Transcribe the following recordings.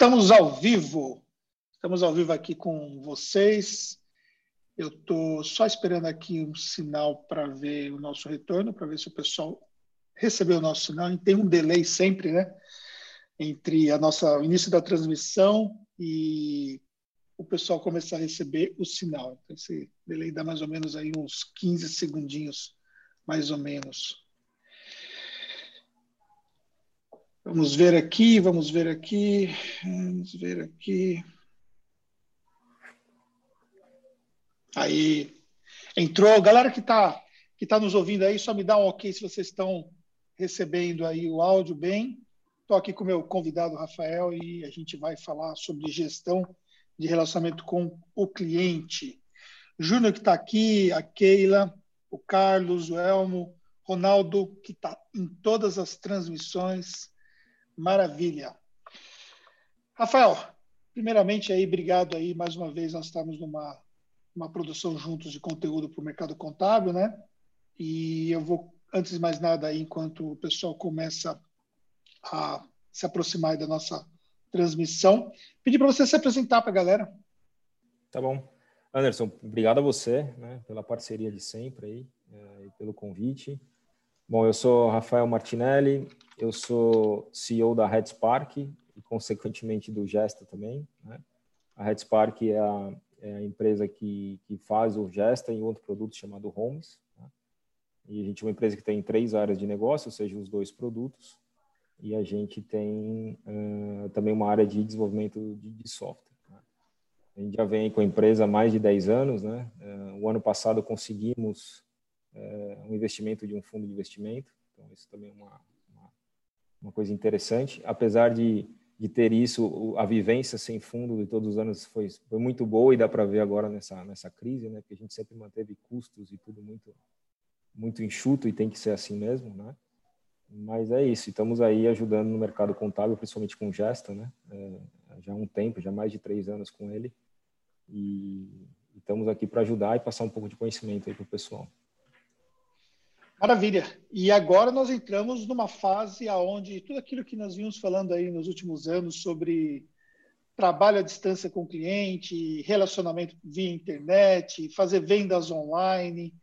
Estamos ao vivo. Estamos ao vivo aqui com vocês. Eu estou só esperando aqui um sinal para ver o nosso retorno, para ver se o pessoal recebeu o nosso sinal. tem um delay sempre, né? Entre a nossa, o início da transmissão e o pessoal começar a receber o sinal. Então, esse delay dá mais ou menos aí uns 15 segundinhos, mais ou menos. Vamos ver aqui, vamos ver aqui, vamos ver aqui. Aí, entrou. Galera que está que tá nos ouvindo aí, só me dá um ok se vocês estão recebendo aí o áudio bem. Estou aqui com o meu convidado, Rafael, e a gente vai falar sobre gestão de relacionamento com o cliente. Júnior que está aqui, a Keila, o Carlos, o Elmo, Ronaldo, que está em todas as transmissões, Maravilha. Rafael, primeiramente aí, obrigado aí mais uma vez. Nós estamos numa uma produção juntos de conteúdo para o mercado contábil, né? E eu vou, antes de mais nada, aí, enquanto o pessoal começa a se aproximar da nossa transmissão, pedir para você se apresentar para a galera. Tá bom. Anderson, obrigado a você né, pela parceria de sempre aí, é, e pelo convite. Bom, eu sou Rafael Martinelli, eu sou CEO da Headspark e, consequentemente, do Gesta também. Né? A Headspark é a, é a empresa que, que faz o Gesta e outro produto chamado Homes. Né? E a gente é uma empresa que tem três áreas de negócio, ou seja, os dois produtos. E a gente tem uh, também uma área de desenvolvimento de, de software. Né? A gente já vem com a empresa há mais de 10 anos. Né? Uh, o ano passado conseguimos uh, um investimento de um fundo de investimento. Então, isso também é uma, uma coisa interessante. Apesar de, de ter isso, a vivência sem fundo de todos os anos foi, foi muito boa e dá para ver agora nessa, nessa crise, né? Porque a gente sempre manteve custos e tudo muito, muito enxuto e tem que ser assim mesmo, né? Mas é isso, estamos aí ajudando no mercado contábil, principalmente com Gesta, né? É, já há um tempo, já mais de três anos com ele. E estamos aqui para ajudar e passar um pouco de conhecimento aí para o pessoal. Maravilha. E agora nós entramos numa fase aonde tudo aquilo que nós vimos falando aí nos últimos anos sobre trabalho à distância com o cliente, relacionamento via internet, fazer vendas online,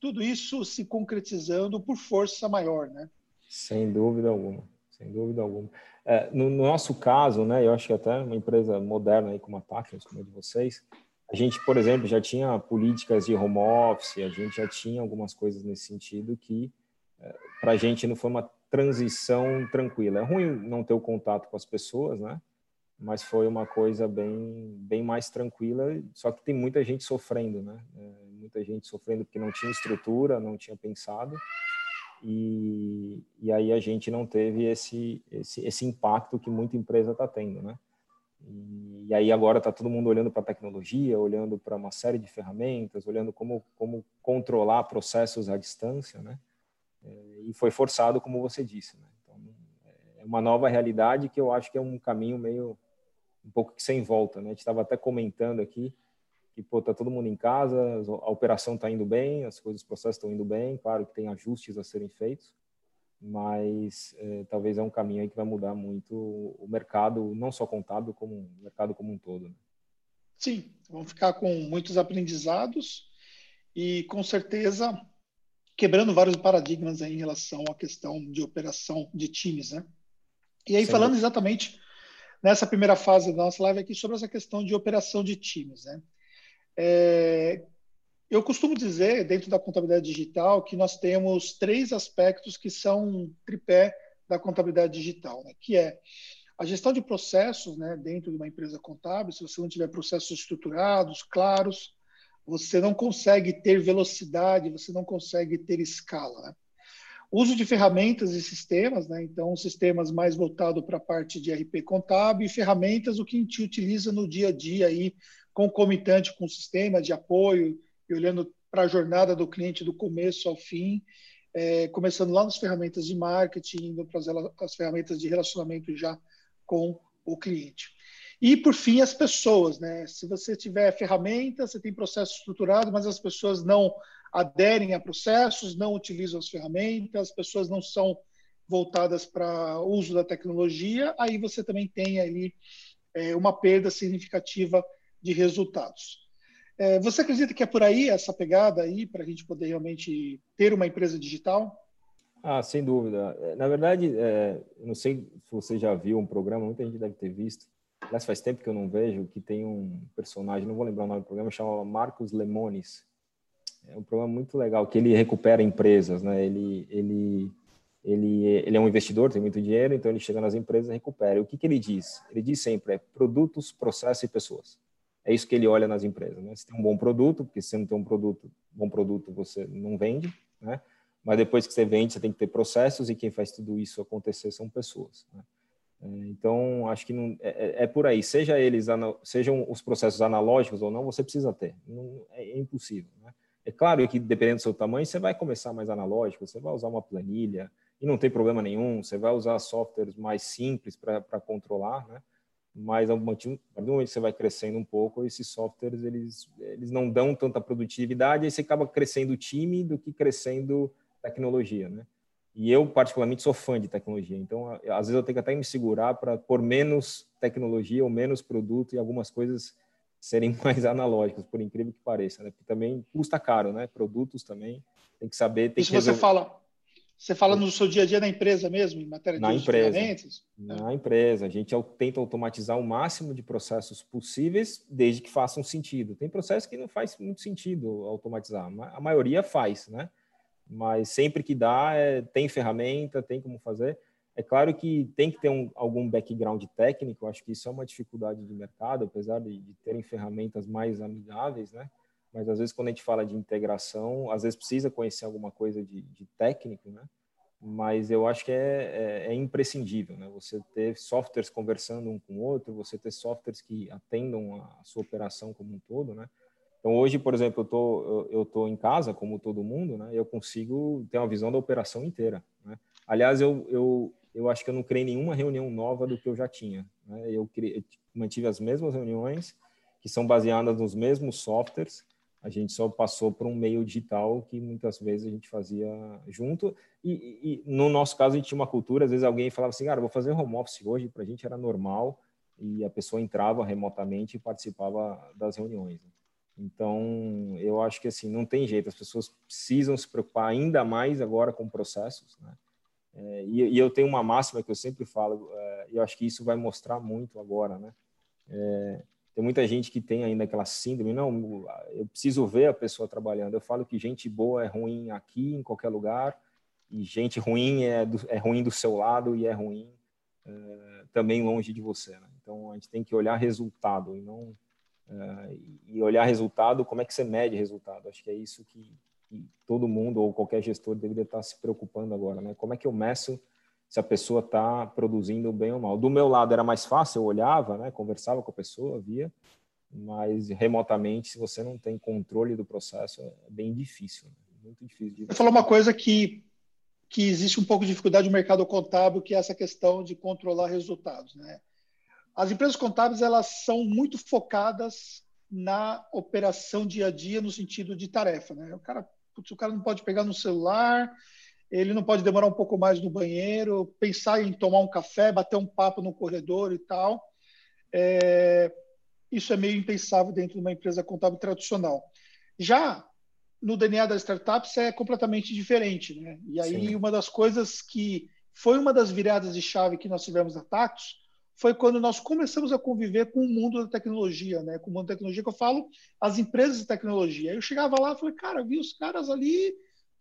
tudo isso se concretizando por força maior, né? Sem dúvida alguma, sem dúvida alguma. É, no, no, nosso caso, né, eu acho que até uma empresa moderna aí como a Tactics, como a de vocês, a gente, por exemplo, já tinha políticas de home office, a gente já tinha algumas coisas nesse sentido que é, para a gente não foi uma transição tranquila. É ruim não ter o contato com as pessoas, né? Mas foi uma coisa bem, bem mais tranquila. Só que tem muita gente sofrendo, né? É, muita gente sofrendo porque não tinha estrutura, não tinha pensado. E, e aí a gente não teve esse, esse, esse impacto que muita empresa está tendo, né? E, e aí agora está todo mundo olhando para a tecnologia, olhando para uma série de ferramentas, olhando como, como controlar processos à distância, né? É, e foi forçado, como você disse, né? Então, é uma nova realidade que eu acho que é um caminho meio um pouco sem volta, né? A gente estava até comentando aqui que pô, tá todo mundo em casa, a operação está indo bem, as coisas, os processos estão indo bem, claro que tem ajustes a serem feitos, mas é, talvez é um caminho aí que vai mudar muito o mercado, não só contábil, como o mercado como um todo. Né? Sim, vão ficar com muitos aprendizados e com certeza quebrando vários paradigmas em relação à questão de operação de times, né? E aí Sim. falando exatamente nessa primeira fase da nossa live aqui sobre essa questão de operação de times, né? É, eu costumo dizer, dentro da contabilidade digital, que nós temos três aspectos que são tripé da contabilidade digital, né? que é a gestão de processos né, dentro de uma empresa contábil. Se você não tiver processos estruturados, claros, você não consegue ter velocidade, você não consegue ter escala. Né? Uso de ferramentas e sistemas, né? então, sistemas mais voltados para a parte de RP contábil e ferramentas o que a gente utiliza no dia a dia, aí, concomitante com o sistema de apoio, e olhando para a jornada do cliente do começo ao fim, é, começando lá nas ferramentas de marketing, indo para as, as ferramentas de relacionamento já com o cliente. E, por fim, as pessoas. Né? Se você tiver ferramentas, você tem processo estruturado, mas as pessoas não aderem a processos, não utilizam as ferramentas, as pessoas não são voltadas para o uso da tecnologia, aí você também tem ali é, uma perda significativa de resultados. É, você acredita que é por aí essa pegada aí para a gente poder realmente ter uma empresa digital? Ah, sem dúvida. É, na verdade, é, não sei se você já viu um programa, muita gente deve ter visto. Aliás, faz tempo que eu não vejo, que tem um personagem, não vou lembrar o nome do programa, chama Marcos Lemones. É um programa muito legal, que ele recupera empresas, né? Ele, ele, ele, ele é um investidor, tem muito dinheiro, então ele chega nas empresas e recupera. E o que, que ele diz? Ele diz sempre, é produtos, processo e pessoas. É isso que ele olha nas empresas. Né? Você tem um bom produto, porque se você não tem um produto, bom produto, você não vende, né? Mas depois que você vende, você tem que ter processos e quem faz tudo isso acontecer são pessoas. Né? É, então, acho que não, é, é, é por aí. Seja eles, sejam os processos analógicos ou não, você precisa ter. Não, é, é impossível. Né? É claro que, dependendo do seu tamanho, você vai começar mais analógico, você vai usar uma planilha e não tem problema nenhum, você vai usar softwares mais simples para controlar, né? Mas ao momento que você vai crescendo um pouco, esses softwares eles, eles não dão tanta produtividade, aí você acaba crescendo o time do que crescendo tecnologia, né? E eu, particularmente, sou fã de tecnologia, então, às vezes eu tenho que até me segurar para pôr menos tecnologia ou menos produto e algumas coisas serem mais analógicas, por incrível que pareça, né? Porque também custa caro, né? Produtos também, tem que saber... Tem Isso que resolver... você fala você fala no seu dia a dia na empresa mesmo, em matéria na de empresa, ferramentas? Na é. empresa. A gente tenta automatizar o máximo de processos possíveis, desde que façam sentido. Tem processos que não faz muito sentido automatizar, a maioria faz, né? Mas sempre que dá, é, tem ferramenta, tem como fazer. É claro que tem que ter um, algum background técnico, acho que isso é uma dificuldade de mercado, apesar de, de terem ferramentas mais amigáveis, né? Mas às vezes quando a gente fala de integração, às vezes precisa conhecer alguma coisa de, de técnico, né? Mas eu acho que é, é, é, imprescindível, né? Você ter softwares conversando um com o outro, você ter softwares que atendam a sua operação como um todo, né? Então hoje, por exemplo, eu tô eu, tô em casa, como todo mundo, né? Eu consigo ter uma visão da operação inteira, né? Aliás, eu, eu eu acho que eu não criei nenhuma reunião nova do que eu já tinha, né? Eu, criei, eu mantive as mesmas reuniões que são baseadas nos mesmos softwares a gente só passou por um meio digital que muitas vezes a gente fazia junto. E, e, no nosso caso, a gente tinha uma cultura, às vezes alguém falava assim, cara, vou fazer home office hoje, para a gente era normal, e a pessoa entrava remotamente e participava das reuniões. Então, eu acho que assim, não tem jeito, as pessoas precisam se preocupar ainda mais agora com processos, né? É, e, e, eu tenho uma máxima que eu sempre falo, é, e eu acho que isso vai mostrar muito agora, né? É, tem muita gente que tem ainda aquela síndrome, não, eu preciso ver a pessoa trabalhando. Eu falo que gente boa é ruim aqui, em qualquer lugar, e gente ruim é, do, é ruim do seu lado e é ruim é, também longe de você. Né? Então, a gente tem que olhar resultado e não... É, e olhar resultado, como é que você mede resultado? Acho que é isso que, que todo mundo ou qualquer gestor deveria estar se preocupando agora, né? Como é que eu meço se a pessoa está produzindo bem ou mal. Do meu lado era mais fácil, eu olhava, né, conversava com a pessoa, via, mas remotamente, se você não tem controle do processo, é bem difícil, né? muito difícil. De... Você falou uma coisa que, que existe um pouco de dificuldade no mercado contábil, que é essa questão de controlar resultados. Né? As empresas contábeis elas são muito focadas na operação dia a dia no sentido de tarefa. Né? O cara, putz, o cara não pode pegar no celular, ele não pode demorar um pouco mais no banheiro, pensar em tomar um café, bater um papo no corredor e tal. É, isso é meio impensável dentro de uma empresa contábil tradicional. Já no DNA das startups é completamente diferente, né? E aí Sim. uma das coisas que foi uma das viradas de chave que nós tivemos na Tactus foi quando nós começamos a conviver com o mundo da tecnologia, né? Com o mundo da tecnologia que eu falo, as empresas de tecnologia. Eu chegava lá e falei, cara, vi os caras ali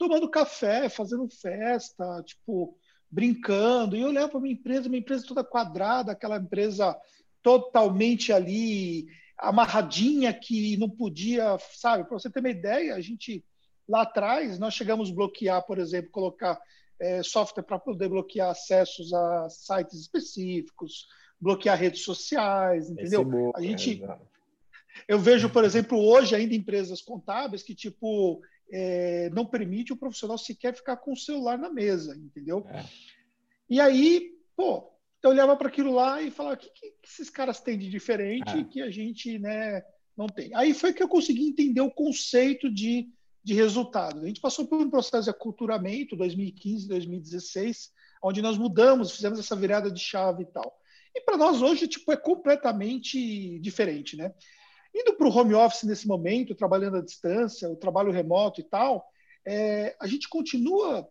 tomando café, fazendo festa, tipo, brincando. E eu olhava para minha empresa, minha empresa toda quadrada, aquela empresa totalmente ali amarradinha que não podia, sabe? Para você ter uma ideia, a gente lá atrás nós chegamos a bloquear, por exemplo, colocar é, software para poder bloquear acessos a sites específicos, bloquear redes sociais, entendeu? Boa, a gente é, eu vejo, por exemplo, hoje ainda empresas contábeis que tipo é, não permite o profissional sequer ficar com o celular na mesa, entendeu? É. E aí, pô, eu olhava para aquilo lá e falava: o que, que, esses caras têm de diferente é. que a gente né, não tem? Aí foi que eu consegui entender o conceito de, de resultado. A gente passou por um processo de aculturamento, 2015, 2016. onde nós mudamos, fizemos essa virada de chave e tal. E para nós hoje, tipo, é completamente diferente, né? Indo para o home office nesse momento, trabalhando à distância, o trabalho remoto e tal, é, a gente continua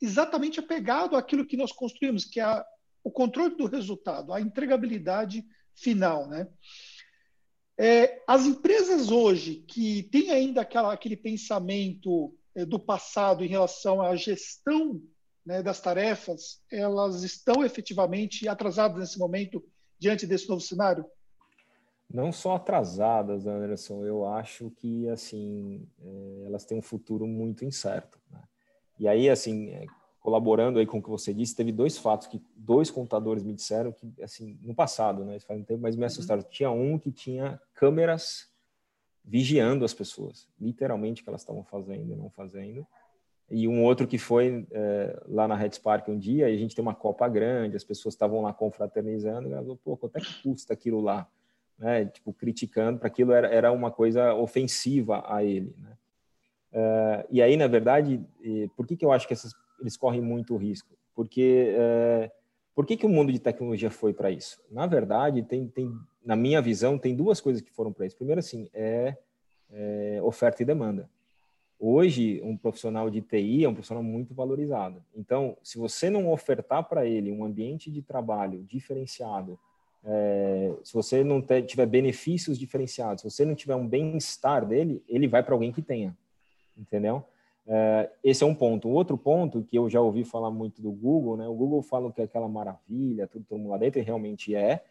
exatamente apegado àquilo que nós construímos, que é a, o controle do resultado, a entregabilidade final, né? É, as empresas hoje que têm ainda aquela, aquele pensamento é, do passado em relação à gestão né, das tarefas, elas estão efetivamente atrasadas nesse momento diante desse novo cenário? Não só atrasadas, Anderson, eu acho que assim é, elas têm um futuro muito incerto. Né? E aí, assim, é, colaborando aí com o que você disse, teve dois fatos que dois contadores me disseram que, assim, no passado, né, faz um tempo, mas me uhum. assustaram. Uhum. Tinha um que tinha câmeras vigiando as pessoas, literalmente, que elas estavam fazendo e não fazendo. E um outro que foi é, lá na Red Park um dia, e a gente tem uma copa grande, as pessoas estavam lá confraternizando, e ela falou, pô, quanto é que custa aquilo lá? Né? Tipo, criticando, para aquilo era, era uma coisa ofensiva a ele, né? Uh, e aí, na verdade, por que, que eu acho que essas eles correm muito risco. Porque é, por que, que o mundo de tecnologia foi para isso? Na verdade, tem, tem, na minha visão, tem duas coisas que foram para isso. Primeiro, assim, é, é, oferta e demanda. Hoje, um profissional de TI é um profissional muito valorizado. Então, se você não ofertar para ele um ambiente de trabalho diferenciado, é, se você não tiver benefícios diferenciados, se você não tiver um bem-estar dele, ele vai para alguém que tenha, entendeu? É, esse é um ponto. O outro ponto que eu já ouvi falar muito do Google, né? O Google fala que é aquela maravilha, tudo, todo mundo lá dentro, e realmente é,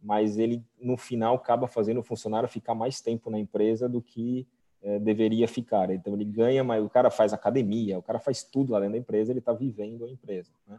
mas ele no final acaba fazendo o funcionário ficar mais tempo na empresa do que é, deveria ficar. Então ele ganha, mas o cara faz academia, o cara faz tudo lá dentro da empresa, ele está vivendo a empresa. Né?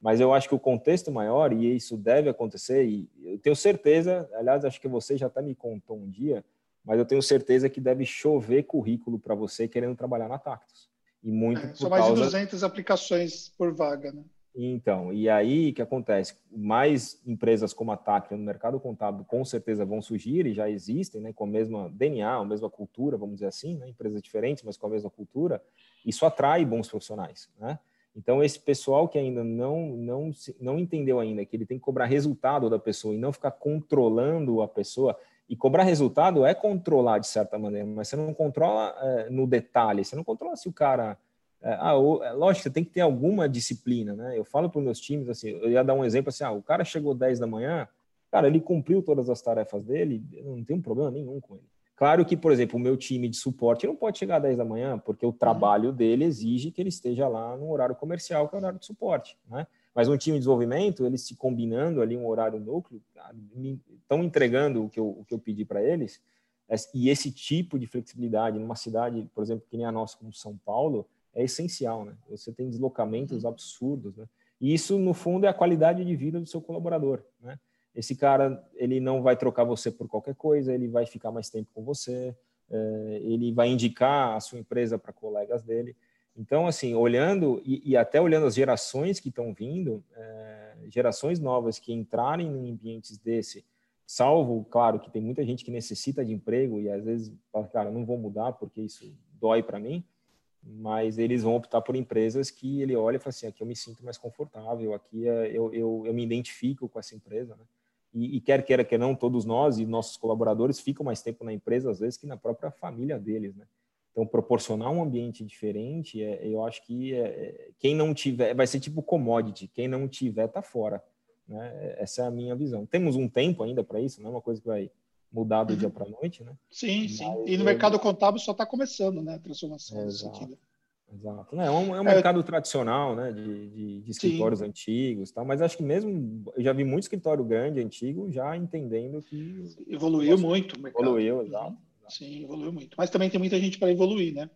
Mas eu acho que o contexto maior, e isso deve acontecer, e eu tenho certeza, aliás, acho que você já até me contou um dia, mas eu tenho certeza que deve chover currículo para você querendo trabalhar na Tactus. E muito é, São mais causa... de 200 aplicações por vaga, né? Então, e aí o que acontece? Mais empresas como a Tactus no mercado contábil com certeza vão surgir e já existem, né, com a mesma DNA, a mesma cultura, vamos dizer assim, né, empresas diferentes, mas com a mesma cultura. Isso atrai bons profissionais, né? Então, esse pessoal que ainda não, não, não entendeu ainda que ele tem que cobrar resultado da pessoa e não ficar controlando a pessoa, e cobrar resultado é controlar de certa maneira, mas você não controla é, no detalhe, você não controla se o cara. É, ah, é, lógico, você tem que ter alguma disciplina, né? Eu falo para os meus times assim, eu ia dar um exemplo assim: ah, o cara chegou 10 da manhã, cara, ele cumpriu todas as tarefas dele, não tem um problema nenhum com ele. Claro que, por exemplo, o meu time de suporte não pode chegar às 10 da manhã, porque o trabalho dele exige que ele esteja lá no horário comercial, que é o horário de suporte, né? Mas um time de desenvolvimento, eles se combinando ali um horário núcleo, estão entregando o que eu, o que eu pedi para eles. E esse tipo de flexibilidade numa cidade, por exemplo, que nem a nossa, como São Paulo, é essencial, né? Você tem deslocamentos uhum. absurdos, né? E isso, no fundo, é a qualidade de vida do seu colaborador, né? Esse cara, ele não vai trocar você por qualquer coisa, ele vai ficar mais tempo com você, é, ele vai indicar a sua empresa para colegas dele. Então, assim, olhando e, e, até olhando as gerações que estão vindo, é, gerações novas que entrarem em ambientes desse, salvo, claro, que tem muita gente que necessita de emprego e às vezes fala, cara, não vou mudar porque isso dói para mim, mas eles vão optar por empresas que ele olha e fala assim, aqui eu me sinto mais confortável, aqui é, eu, eu, eu me identifico com essa empresa, né? E, e, quer queira que não, todos nós e nossos colaboradores ficam mais tempo na empresa, às vezes, que na própria família deles, né? Então, proporcionar um ambiente diferente, é, eu acho que é, é, quem não tiver, vai ser tipo commodity, quem não tiver está fora. Né? Essa é a minha visão. Temos um tempo ainda para isso, não é uma coisa que vai mudar do dia para a noite, né? Sim, Mas sim. E no eu... mercado contábil só está começando, né? A transformação Exato. Exato. Não, é, um, é um é. mercado tradicional, né? De, de, de escritórios sim. antigos, tal. Mas acho que mesmo eu já vi muito escritório grande, antigo, já entendendo que evoluiu muito. O mercado. Evoluiu, exato. Sim, evoluiu muito. Mas também tem muita gente para evoluir, né?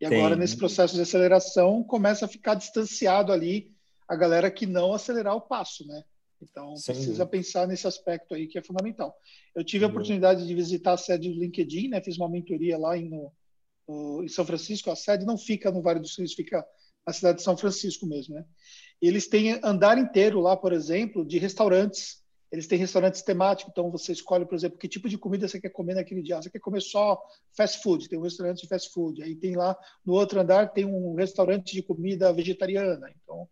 E agora, nesse processo de aceleração, começa a ficar distanciado ali a galera que não acelerar o passo, né? Então, precisa pensar nesse aspecto aí que é fundamental. Eu tive a oportunidade de visitar a sede do LinkedIn, né? Fiz uma mentoria lá em, no, em São Francisco. A sede não fica no Vale dos Sinos, fica na cidade de São Francisco mesmo, né? E eles têm andar inteiro lá, por exemplo, de restaurantes eles têm restaurantes temáticos, então você escolhe, por exemplo, que tipo de comida você quer comer naquele dia. Você quer comer só fast food, tem um restaurante de fast food. Aí tem lá no outro andar tem um restaurante de comida vegetariana. Então,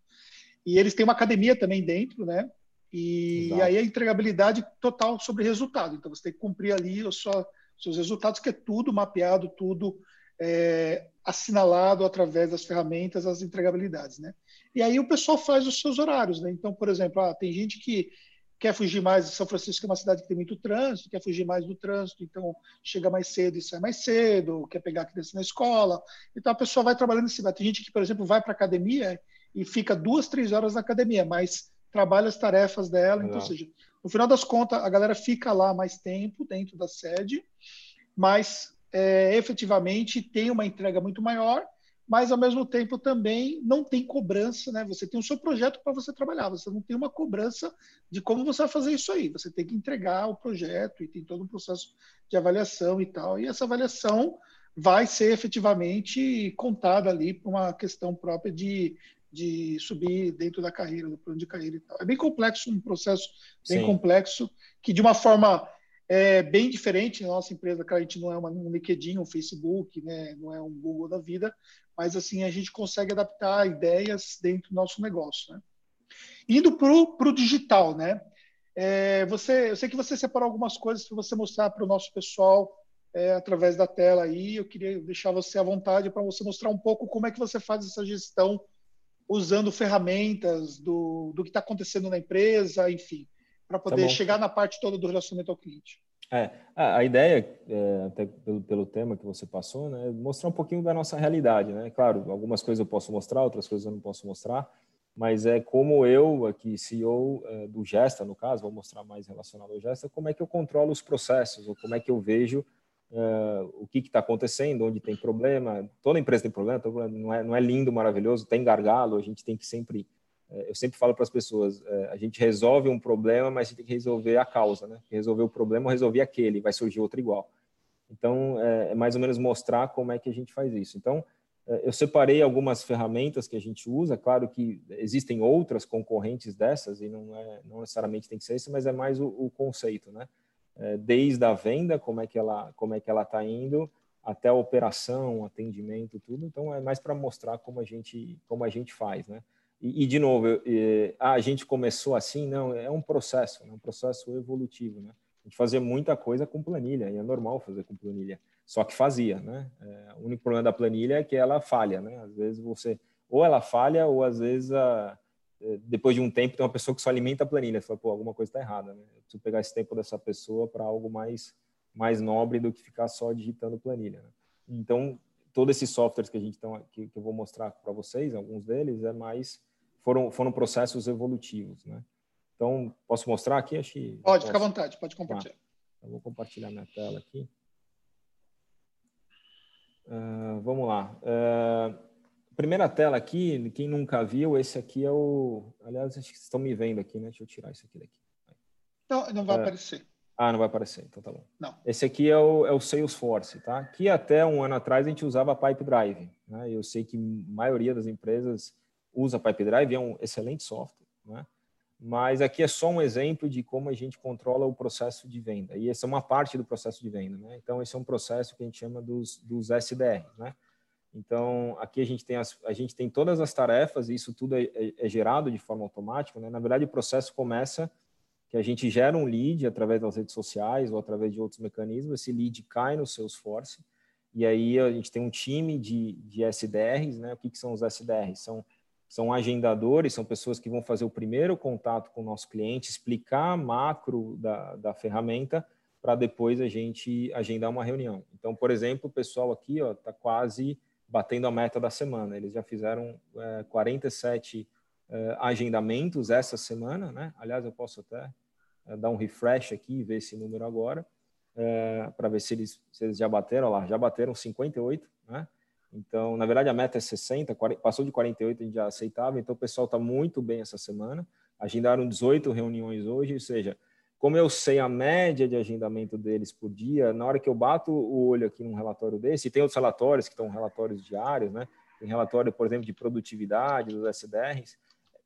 E eles têm uma academia também dentro, né? E, e aí a entregabilidade total sobre resultado. Então você tem que cumprir ali os seus resultados, que é tudo mapeado, tudo é, assinalado através das ferramentas, as entregabilidades, né? E aí o pessoal faz os seus horários, né? Então, por exemplo, ah, tem gente que quer fugir mais de São Francisco, é uma cidade que tem muito trânsito, quer fugir mais do trânsito, então chega mais cedo e sai mais cedo, quer pegar a criança na escola. Então a pessoa vai trabalhando em cima. Tem gente que, por exemplo, vai para academia e fica duas, três horas na academia, mas trabalha as tarefas dela. Então, ou seja, no final das contas, a galera fica lá mais tempo dentro da sede, mas é, efetivamente tem uma entrega muito maior mas ao mesmo tempo também não tem cobrança, né? Você tem o seu projeto para você trabalhar, você não tem uma cobrança de como você vai fazer isso aí. Você tem que entregar o projeto e tem todo um processo de avaliação e tal. E essa avaliação vai ser efetivamente contada ali para uma questão própria de, de subir dentro da carreira, do plano de carreira e tal. É bem complexo, um processo bem Sim. complexo, que de uma forma é bem diferente nossa empresa, que a gente não é uma, um LinkedIn, um Facebook, né, não é um Google da vida, mas assim a gente consegue adaptar ideias dentro do nosso negócio. Né? Indo para o digital, né? É, você, eu sei que você separou algumas coisas para você mostrar para o nosso pessoal é, através da tela aí. Eu queria deixar você à vontade para você mostrar um pouco como é que você faz essa gestão usando ferramentas do, do que está acontecendo na empresa, enfim, para tá poder tá chegar na parte toda do relacionamento ao cliente. É, a ideia, é, até pelo, pelo tema que você passou, né, é mostrar um pouquinho da nossa realidade, né? Claro, algumas coisas eu posso mostrar, outras coisas eu não posso mostrar, mas é como eu, aqui, CEO é, do Gesta, no caso, vou mostrar mais relacionado ao Gesta, como é que eu controlo os processos, ou como é que eu vejo é, o que está acontecendo, onde tem problema. Toda empresa tem problema, não é, não é lindo, maravilhoso, tem gargalo, a gente tem que sempre eu sempre falo para as pessoas, é, a gente resolve um problema, mas gente tem que resolver a causa, né? Resolver o problema resolver aquele, vai surgir outro igual. Então, é, é mais ou menos mostrar como é que a gente faz isso. Então, eu separei algumas ferramentas que a gente usa, claro que existem outras concorrentes dessas, e não, é, não necessariamente tem que ser isso, mas é mais o, o conceito, né? Desde a venda, como é que ela como é que ela está indo, até a operação, atendimento, tudo. Então, é mais para mostrar como a gente como a gente faz, né? E, e de novo, eu, ah, a gente começou assim, não, é um processo, é um processo evolutivo, né? A gente fazia muita coisa com planilha, e é normal fazer com planilha, só que fazia, né? É, o único problema da planilha é que ela falha, né? Às vezes você, ou ela falha, ou às vezes a, é, depois de um tempo tem uma pessoa que só alimenta a planilha, fala, pô, alguma coisa está errada, né? Eu preciso pegar esse tempo dessa pessoa para algo mais mais nobre do que ficar só digitando planilha. Né? Então, todos esses softwares que a gente tão, que, que eu vou mostrar para vocês, alguns deles é mais foram, foram processos evolutivos, né? Então, posso mostrar aqui? Acho que pode, ficar à vontade, pode compartilhar. eu vou compartilhar minha tela aqui. Uh, vamos lá. Uh, primeira tela aqui, quem nunca viu, esse aqui é o... Aliás, acho que vocês estão me vendo aqui, né? Deixa eu tirar isso aqui daqui. Não, não vai uh, aparecer. Ah, não vai aparecer, então tá bom. Não. Esse aqui é o, é o Salesforce, tá? Que até um ano atrás a gente usava Pipe Drive. Né? Eu sei que a maioria das empresas usa Pipedrive, é um excelente software, né? mas aqui é só um exemplo de como a gente controla o processo de venda. E essa é uma parte do processo de venda. Né? Então, esse é um processo que a gente chama dos, dos SDR. Né? Então, aqui a gente, tem as, a gente tem todas as tarefas, e isso tudo é, é, é gerado de forma automática. Né? Na verdade, o processo começa que a gente gera um lead através das redes sociais ou através de outros mecanismos. Esse lead cai no Salesforce, e aí a gente tem um time de, de SDRs. Né? O que, que são os SDRs? São são agendadores, são pessoas que vão fazer o primeiro contato com o nosso cliente, explicar a macro da, da ferramenta para depois a gente agendar uma reunião. Então, por exemplo, o pessoal aqui está quase batendo a meta da semana. Eles já fizeram é, 47 é, agendamentos essa semana, né? Aliás, eu posso até é, dar um refresh aqui e ver esse número agora, é, para ver se eles, se eles já bateram. Olha lá, já bateram 58, né? Então, na verdade, a meta é 60, 40, passou de 48, a gente já aceitava, então o pessoal está muito bem essa semana. Agendaram 18 reuniões hoje, ou seja, como eu sei a média de agendamento deles por dia, na hora que eu bato o olho aqui num relatório desse, e tem outros relatórios que estão relatórios diários, né? Tem relatório, por exemplo, de produtividade dos SDRs,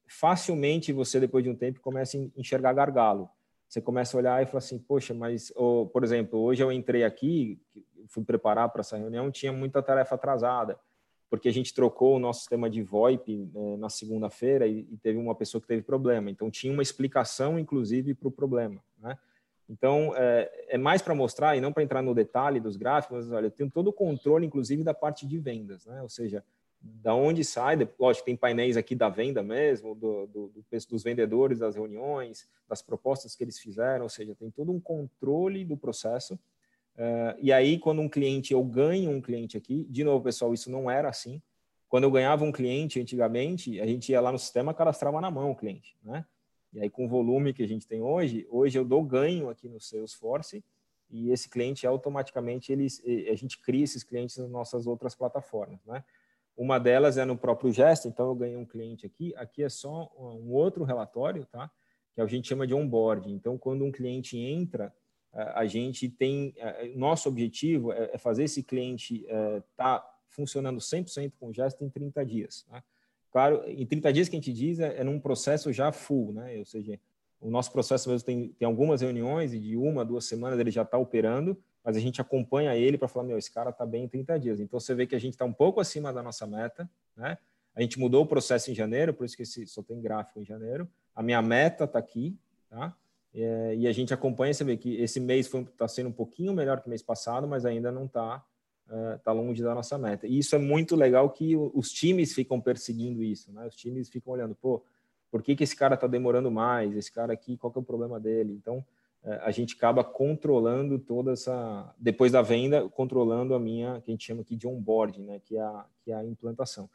facilmente você, depois de um tempo, começa a enxergar gargalo. Você começa a olhar e fala assim, poxa, mas, ou, por exemplo, hoje eu entrei aqui, fui preparar para essa reunião, tinha muita tarefa atrasada. porque a gente trocou o nosso sistema de VoIP né, na segunda-feira e, e, teve uma pessoa que teve problema. Então, tinha uma explicação, inclusive, para o problema. Né? Então, é, é mais para mostrar e não para entrar no detalhe dos gráficos, mas olha, eu tenho todo o controle, inclusive, da parte de vendas, né? ou seja, da onde sai, lógico, tem painéis aqui da venda mesmo, do, do, do, dos vendedores, das reuniões, das propostas que eles fizeram, ou seja, tem todo um controle do processo Uh, e aí, quando um cliente, eu ganho um cliente aqui, de novo, pessoal, isso não era assim. Quando eu ganhava um cliente antigamente, a gente ia lá no sistema, cadastrava na mão o cliente, né? E aí, com o volume que a gente tem hoje, hoje eu dou ganho aqui no Salesforce e esse cliente automaticamente, eles, a gente cria esses clientes nas nossas outras plataformas, né? Uma delas é no próprio Gesto, então eu ganhei um cliente aqui. Aqui é só um outro relatório, tá? Que a gente chama de onboarding. Então, quando um cliente entra, a gente tem nosso objetivo é, é fazer esse cliente estar tá funcionando 100% com gesto em 30 dias. Né? Claro, em 30 dias que a gente diz é, é num processo já full, né? Ou seja, o nosso processo mesmo tem, tem algumas reuniões e de uma, duas semanas ele já está operando, mas a gente acompanha ele para falar, meu, esse cara está bem em 30 dias. Então você vê que a gente está um pouco acima da nossa meta, né? A gente mudou o processo em janeiro, por isso que esse, só tem gráfico em janeiro. A minha meta está aqui, tá? É, e a gente acompanha, você vê que esse mês está sendo um pouquinho melhor que o mês passado, mas ainda não está uh, tá longe da nossa meta. E isso é muito legal que os times ficam perseguindo isso, né? Os times ficam olhando, pô, por que, que esse cara está demorando mais? Esse cara aqui, qual que é o problema dele? Então, uh, a gente acaba controlando toda essa, depois da venda, controlando a minha, que a gente chama aqui de onboarding, né? Que é a, que é a implantação.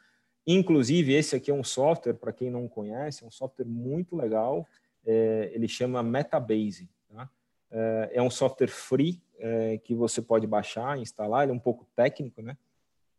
Inclusive, esse aqui é um software, para quem não conhece, é um software muito legal, é, ele chama Metabase. Tá? É, é um software free é, que você pode baixar, instalar, ele é um pouco técnico, né?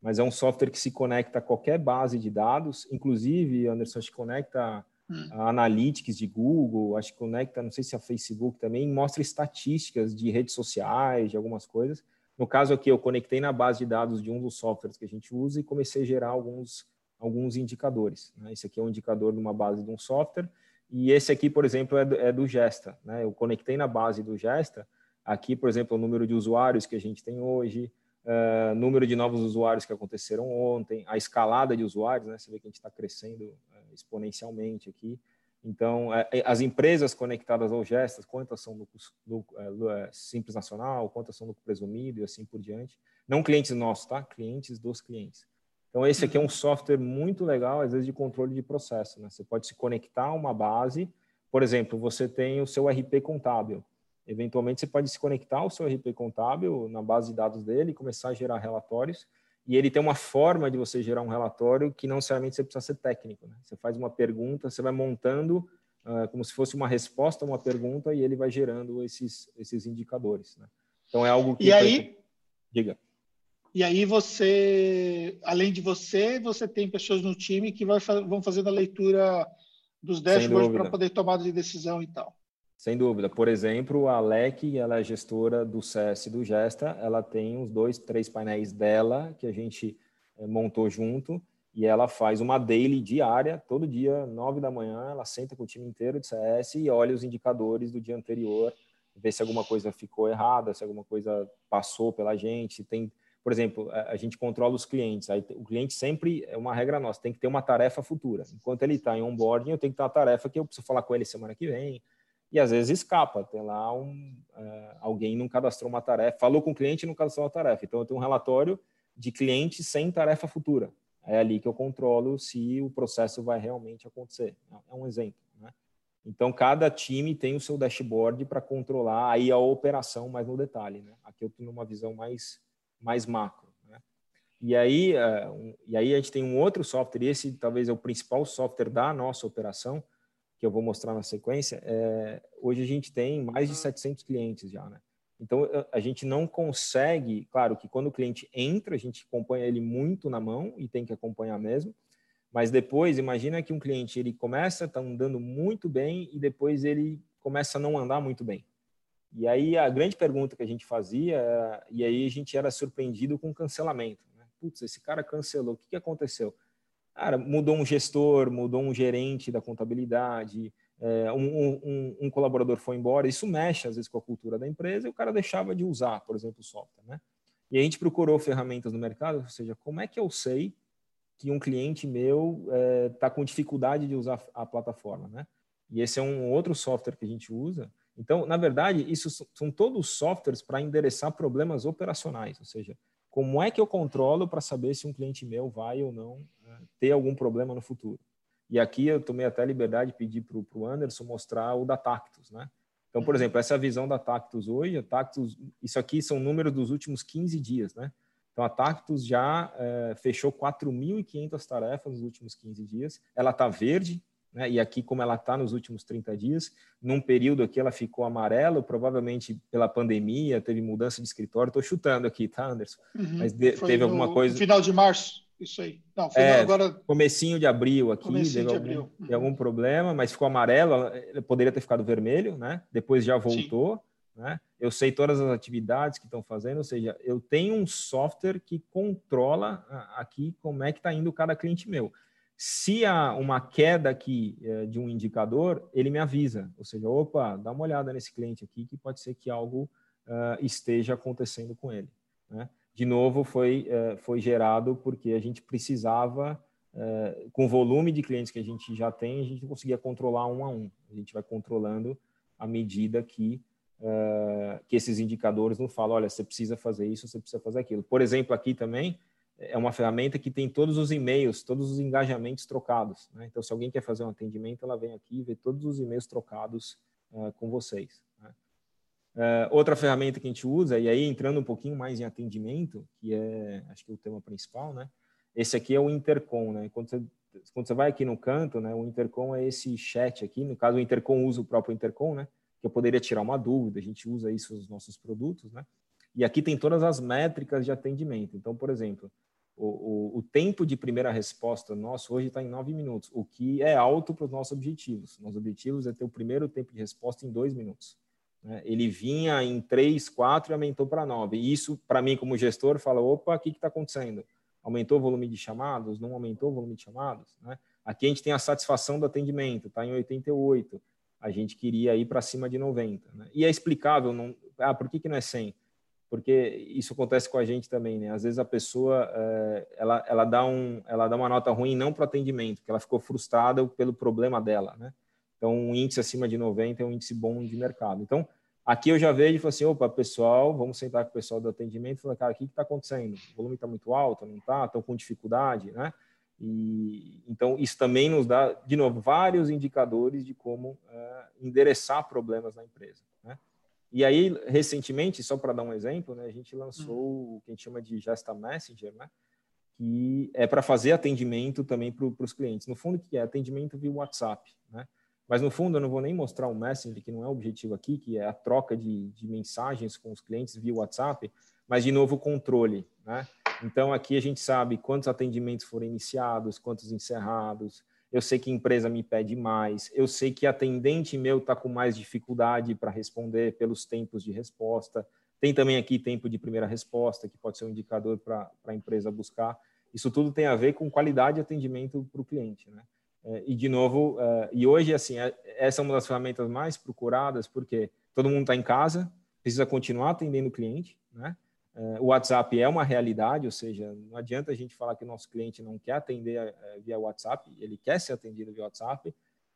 mas é um software que se conecta a qualquer base de dados, inclusive, Anderson, se conecta hum. a Analytics de Google, acho que conecta, não sei se a Facebook também, mostra estatísticas de redes sociais, de algumas coisas. No caso aqui, eu conectei na base de dados de um dos softwares que a gente usa e comecei a gerar alguns, alguns indicadores. Né? Esse aqui é um indicador de uma base de um software, e esse aqui, por exemplo, é do, é do Gesta. Né? Eu conectei na base do Gesta. Aqui, por exemplo, o número de usuários que a gente tem hoje, uh, número de novos usuários que aconteceram ontem, a escalada de usuários, né? Você vê que a gente está crescendo uh, exponencialmente aqui. Então, uh, as empresas conectadas ao Gestas, quantas são lucro, lucro simples nacional, quantas são lucro presumido e assim por diante. Não clientes nossos, tá? Clientes dos clientes. Então, esse aqui é um software muito legal, às vezes, de controle de processo. Né? Você pode se conectar a uma base. Por exemplo, você tem o seu RP contábil. Eventualmente, você pode se conectar ao seu RP contábil na base de dados dele e começar a gerar relatórios. E ele tem uma forma de você gerar um relatório que não necessariamente você precisa ser técnico. Né? Você faz uma pergunta, você vai montando uh, como se fosse uma resposta a uma pergunta e ele vai gerando esses, esses indicadores. Né? Então, é algo que... E aí... Diga. E aí você, além de você, você tem pessoas no time que vai, vão fazendo a leitura dos dashboards para poder tomar de decisão e tal. Sem dúvida. Por exemplo, a Alec, ela é gestora do CS do Gesta, ela tem uns dois, três painéis dela que a gente eh, montou junto e ela faz uma daily diária, todo dia, nove da manhã, ela senta com o time inteiro de CS e olha os indicadores do dia anterior, vê se alguma coisa ficou errada, se alguma coisa passou pela gente, se tem por exemplo, a, gente controla os clientes. Aí, o cliente sempre é uma regra nossa, tem que ter uma tarefa futura. Enquanto ele está em onboarding, eu tenho que ter uma tarefa que eu preciso falar com ele semana que vem. E às vezes escapa, tem lá um, uh, alguém não cadastrou uma tarefa, falou com o cliente e não cadastrou uma tarefa. Então eu tenho um relatório de cliente sem tarefa futura. É ali que eu controlo se o processo vai realmente acontecer. É um exemplo. Né? Então, cada time tem o seu dashboard para controlar aí a operação mais no detalhe. Né? Aqui eu tenho uma visão mais mais macro. Né? E, aí, uh, um, e aí a gente tem um outro software, e esse talvez é o principal software da nossa operação, que eu vou mostrar na sequência. É, hoje a gente tem mais de 700 clientes já, né? Então, a gente não consegue, claro que quando o cliente entra, a gente acompanha ele muito na mão e tem que acompanhar mesmo, mas depois, imagina que um cliente ele começa, está andando muito bem e depois ele começa a não andar muito bem. E aí a grande pergunta que a gente fazia, e aí a gente era surpreendido com cancelamento. Né? Putz, esse cara cancelou, o que, que aconteceu? Cara, mudou um gestor, mudou um gerente da contabilidade, é, um, um, um, colaborador foi embora. Isso mexe, às vezes, com a cultura da empresa e o cara deixava de usar, por exemplo, o software. Né? E a gente procurou ferramentas no mercado, ou seja, como é que eu sei que um cliente meu está é, com dificuldade de usar a plataforma, né? E esse é um outro software que a gente usa. Então, na verdade, isso são todos softwares para endereçar problemas operacionais, ou seja, como é que eu controlo para saber se um cliente meu vai ou não né, ter algum problema no futuro. E aqui eu tomei até a liberdade de pedir para o Anderson mostrar o da Tactus, né? Então, por exemplo, essa visão da Tactus hoje, a Tactus, isso aqui são números dos últimos 15 dias, né? Então, a Tactus já é, fechou 4.500 tarefas nos últimos 15 dias. Ela está verde, né? e aqui, como ela está nos últimos 30 dias, num período aqui ela ficou amarelo, provavelmente pela pandemia, teve mudança de escritório. Estou chutando aqui, tá, Anderson? Uhum. Mas de, teve no, alguma coisa. Final de março. Isso aí. Não, final é, agora. Comecinho de abril aqui, comecinho de abril. Algum, uhum. algum problema, mas ficou amarelo, poderia ter ficado vermelho, né? Depois já voltou. Sim. Né? Eu sei todas as atividades que estão fazendo, ou seja, eu tenho um software que controla aqui como é que está indo cada cliente meu. Se há uma queda aqui é, de um indicador, ele me avisa, ou seja, opa, dá uma olhada nesse cliente aqui que pode ser que algo uh, esteja acontecendo com ele. Né? De novo, foi, uh, foi gerado porque a gente precisava, uh, com o volume de clientes que a gente já tem, a gente não conseguia controlar um a um. A gente vai controlando à medida que uh, que esses indicadores não falam, olha, você precisa fazer isso, você precisa fazer aquilo. Por exemplo, aqui também é uma ferramenta que tem todos os e-mails, todos os engajamentos trocados. Né? Então, se alguém quer fazer um atendimento, ela vem aqui e vê todos os e-mails trocados uh, com vocês. Né? Uh, outra ferramenta que a gente usa, e aí entrando um pouquinho mais em atendimento, que é, acho que é o tema principal, né? Esse aqui é o Intercom, né? Quando você, quando você vai aqui no canto, né? O Intercom é esse chat aqui. No caso, o Intercom usa o próprio Intercom, né? que eu poderia tirar uma dúvida, a gente usa isso nos nossos produtos, né? E aqui tem todas as métricas de atendimento. Então, por exemplo, o, o, o tempo de primeira resposta nosso hoje está em nove minutos, o que é alto para os nossos objetivos. Nossos objetivos é ter o primeiro tempo de resposta em dois minutos. Né? Ele vinha em três, quatro e aumentou para nove. E isso, para mim, como gestor, fala: opa, o que está acontecendo? Aumentou o volume de chamados? Não aumentou o volume de chamados? Né? Aqui a gente tem a satisfação do atendimento, está em 88 a gente queria ir para cima de 90. Né? E é explicável, não, ah, por que, que não é 100? Porque isso acontece com a gente também, né? Às vezes a pessoa é, ela, ela, dá um, ela dá uma nota ruim não para o atendimento, porque ela ficou frustrada pelo problema dela, né? Então, um índice acima de 90 é um índice bom de mercado. Então, aqui eu já vejo e falo assim, opa, pessoal, vamos sentar com o pessoal do atendimento e falar, cara, o que está acontecendo? O volume está muito alto, não está? Estão com dificuldade, né? E, então, isso também nos dá, de novo, vários indicadores de como é, endereçar problemas na empresa. E aí, recentemente, só para dar um exemplo, né, a gente lançou uhum. o que a gente chama de Gesta Messenger, né, que é para fazer atendimento também para os clientes. No fundo, que é atendimento via WhatsApp. Né? Mas, no fundo, eu não vou nem mostrar o Messenger, que não é o objetivo aqui, que é a troca de, de mensagens com os clientes via WhatsApp, mas, de novo, o controle. Né? Então, aqui a gente sabe quantos atendimentos foram iniciados, quantos encerrados. Eu sei que empresa me pede mais. Eu sei que atendente meu está com mais dificuldade para responder pelos tempos de resposta. Tem também aqui tempo de primeira resposta, que pode ser um indicador para a empresa buscar. Isso tudo tem a ver com qualidade de atendimento para o cliente. Né? É, e, de novo, é, e hoje, assim, é, essa é uma das ferramentas mais procuradas, porque todo mundo está em casa, precisa continuar atendendo o cliente, né? É, o WhatsApp é uma realidade, ou seja, não adianta a gente falar que o nosso cliente não quer atender é, via WhatsApp, ele quer ser atendido via WhatsApp,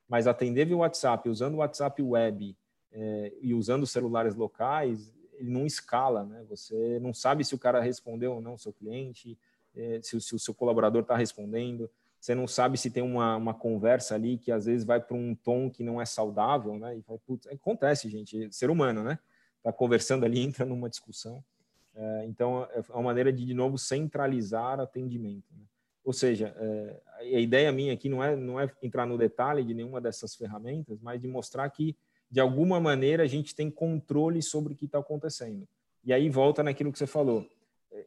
mas atender via WhatsApp, usando o WhatsApp web é, e usando celulares locais, ele não escala, né? Você não sabe se o cara respondeu ou não o seu cliente, se, o seu colaborador está respondendo, você não sabe se tem uma, uma conversa ali que às vezes vai para um tom que não é saudável, né? E putz, acontece, gente, ser humano, né? Está conversando ali, entra numa discussão. É, então, é uma maneira de, de novo, centralizar atendimento. Né? Ou seja, é, a ideia minha aqui não é, não é entrar no detalhe de nenhuma dessas ferramentas, mas de mostrar que, de alguma maneira, a gente tem controle sobre o que está acontecendo. E aí volta naquilo que você falou.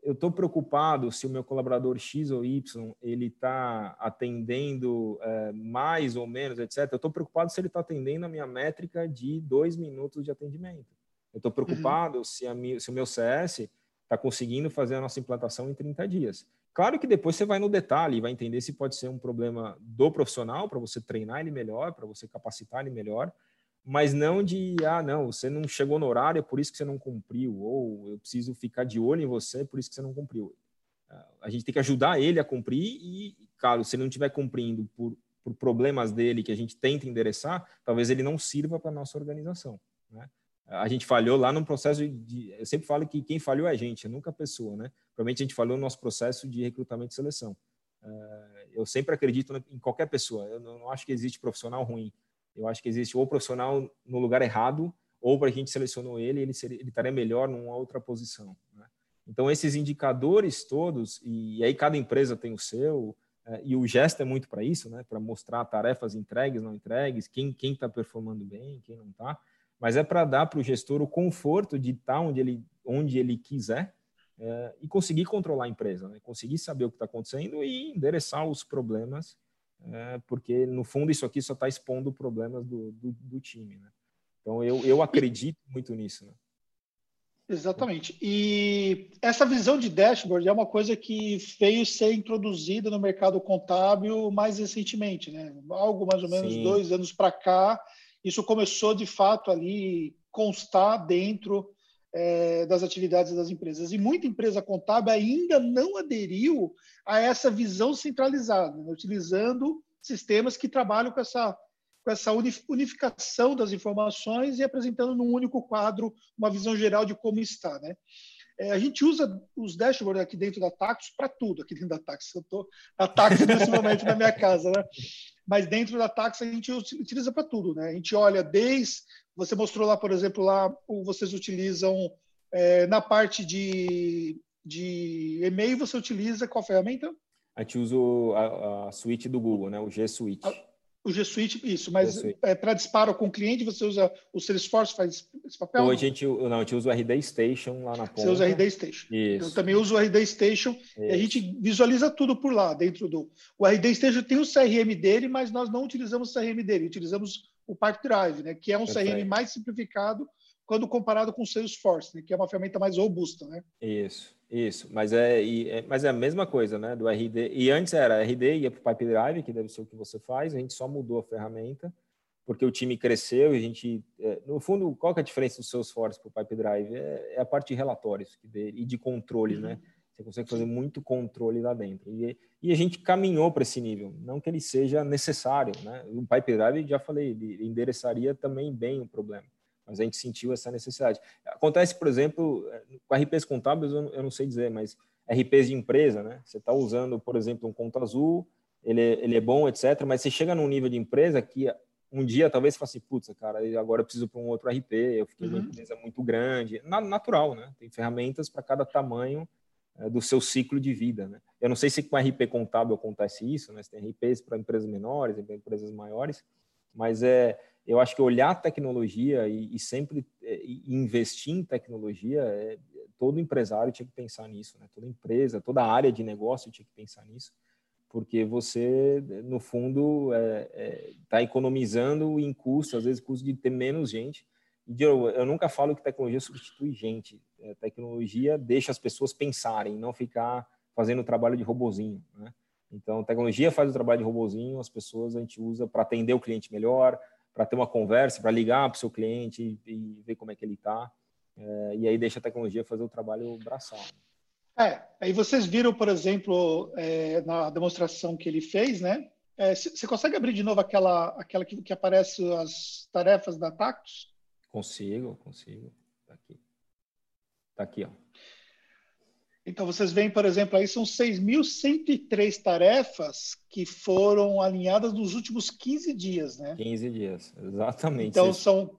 Eu estou preocupado se o meu colaborador X ou Y ele está atendendo é, mais ou menos, etc. Eu estou preocupado se ele está atendendo a minha métrica de dois minutos de atendimento. Eu estou preocupado uhum. se, a, se o meu CS está conseguindo fazer a nossa implantação em 30 dias. Claro que depois você vai no detalhe e vai entender se pode ser um problema do profissional para você treinar ele melhor, para você capacitar ele melhor, mas não de, ah, não, você não chegou no horário, é por isso que você não cumpriu, ou eu preciso ficar de olho em você, é por isso que você não cumpriu. A gente tem que ajudar ele a cumprir e, claro, se ele não estiver cumprindo por, por problemas dele que a gente tenta endereçar, talvez ele não sirva para a nossa organização. Né? A gente falhou lá no processo de. Eu sempre falo que quem falhou é a gente, nunca a pessoa. Né? Provavelmente a gente falhou no nosso processo de recrutamento e seleção. Eh, eu sempre acredito em qualquer pessoa. Eu não acho que existe profissional ruim. Eu acho que existe ou profissional no lugar errado, ou para a gente selecionou ele, ele, seria, ele estaria melhor numa outra posição. Né? Então, esses indicadores todos, e aí cada empresa tem o seu, é, e o gesto é muito para isso, né? para mostrar tarefas entregues, não entregues, quem está performando bem, quem não está, mas é para dar para o gestor o conforto de estar tá onde ele, onde ele quiser é, e conseguir controlar a empresa, né? conseguir saber o que está acontecendo e endereçar os problemas, é, porque no fundo isso aqui só está expondo problemas do, do, do time. Né? Então eu, eu acredito muito nisso. Né? Exatamente. E essa visão de dashboard é uma coisa que veio ser introduzida no mercado contábil mais recentemente, né? Algo mais ou menos Sim. dois anos para cá, isso começou de fato ali constar dentro é, das atividades das empresas. E muita empresa contábil ainda não aderiu a essa visão centralizada, né? utilizando sistemas que trabalham com essa com essa unificação das informações e apresentando num único quadro uma visão geral de como está. Né? É, a gente usa os dashboards aqui dentro da Taxus para tudo, aqui dentro da Taxus. Eu estou na Taxus nesse momento na minha casa, né? mas dentro da Taxus a gente utiliza para tudo. Né? A gente olha desde... Você mostrou lá, por exemplo, lá vocês utilizam é, na parte de, de e-mail, você utiliza qual ferramenta? A gente usa a, a suíte do Google, né? o G Suite. A, o G Suite, isso, mas é, para disparo com o cliente você usa o Salesforce, faz esse papel? Hoje a gente, não, a gente usa o RD Station lá na ponta. Você usa o RD Station. Isso. Eu também uso o RD Station isso. e a gente visualiza tudo por lá, dentro do... O RD Station tem o CRM dele, mas nós não utilizamos o CRM dele, utilizamos o Park Drive, né, que é um Perfeito. CRM mais simplificado quando comparado com o Salesforce, né, que é uma ferramenta mais robusta, né? Isso, isso. Mas é, é, mas é a mesma coisa, né? Do RD. E antes era RD, ia para o Pipe Drive, que deve ser o que você faz. A gente só mudou a ferramenta porque o time cresceu e a gente, é, no fundo, qual que é a diferença do Salesforce para o Pipe Drive? É, é, a parte de relatórios e de controles, uhum. né? Você consegue fazer muito controle lá dentro. E, e a gente caminhou para esse nível, não que ele seja necessário, né? O Pipe Drive, já falei, ele endereçaria também bem o problema mas a gente sentiu essa necessidade. Acontece, por exemplo, com RPs contábeis, eu não sei dizer, mas RPs de empresa, né? Você está usando, por exemplo, um conta azul, ele, é, ele é bom, etc., mas você chega num nível de empresa que um dia talvez você fale assim, putz, cara, agora eu preciso para um outro RP, eu fiquei uhum. numa empresa muito grande. Natural, né? Tem ferramentas para cada tamanho é, do seu ciclo de vida, né? Eu não sei se com RP contábil acontece isso, né? Você tem RPs para empresas menores, para empresas maiores, mas é eu acho que olhar tecnologia e, e sempre é, e investir em tecnologia, é, todo empresário tinha que pensar nisso, né? Toda empresa, toda área de negócio tinha que pensar nisso, porque você, no fundo, está é, é, tá economizando em custo, às vezes custo de ter menos gente. E eu, eu nunca falo que tecnologia substitui gente. É, tecnologia deixa as pessoas pensarem, não ficar fazendo o trabalho de robozinho, né? Então, tecnologia faz o trabalho de robozinho, as pessoas a gente usa para atender o cliente melhor, para ter uma conversa, para ligar para o seu cliente e, e, ver como é que ele está. É, e aí deixa a tecnologia fazer o trabalho braçal. É, aí vocês viram, por exemplo, é, na demonstração que ele fez, né? É, você consegue abrir de novo aquela, aquela que, que aparece as tarefas da Tactus? Consigo, consigo. Está aqui. Está aqui, ó. Então, vocês veem, por exemplo, aí são 6.103 tarefas que foram alinhadas nos últimos 15 dias, né? 15 dias, exatamente. Então, são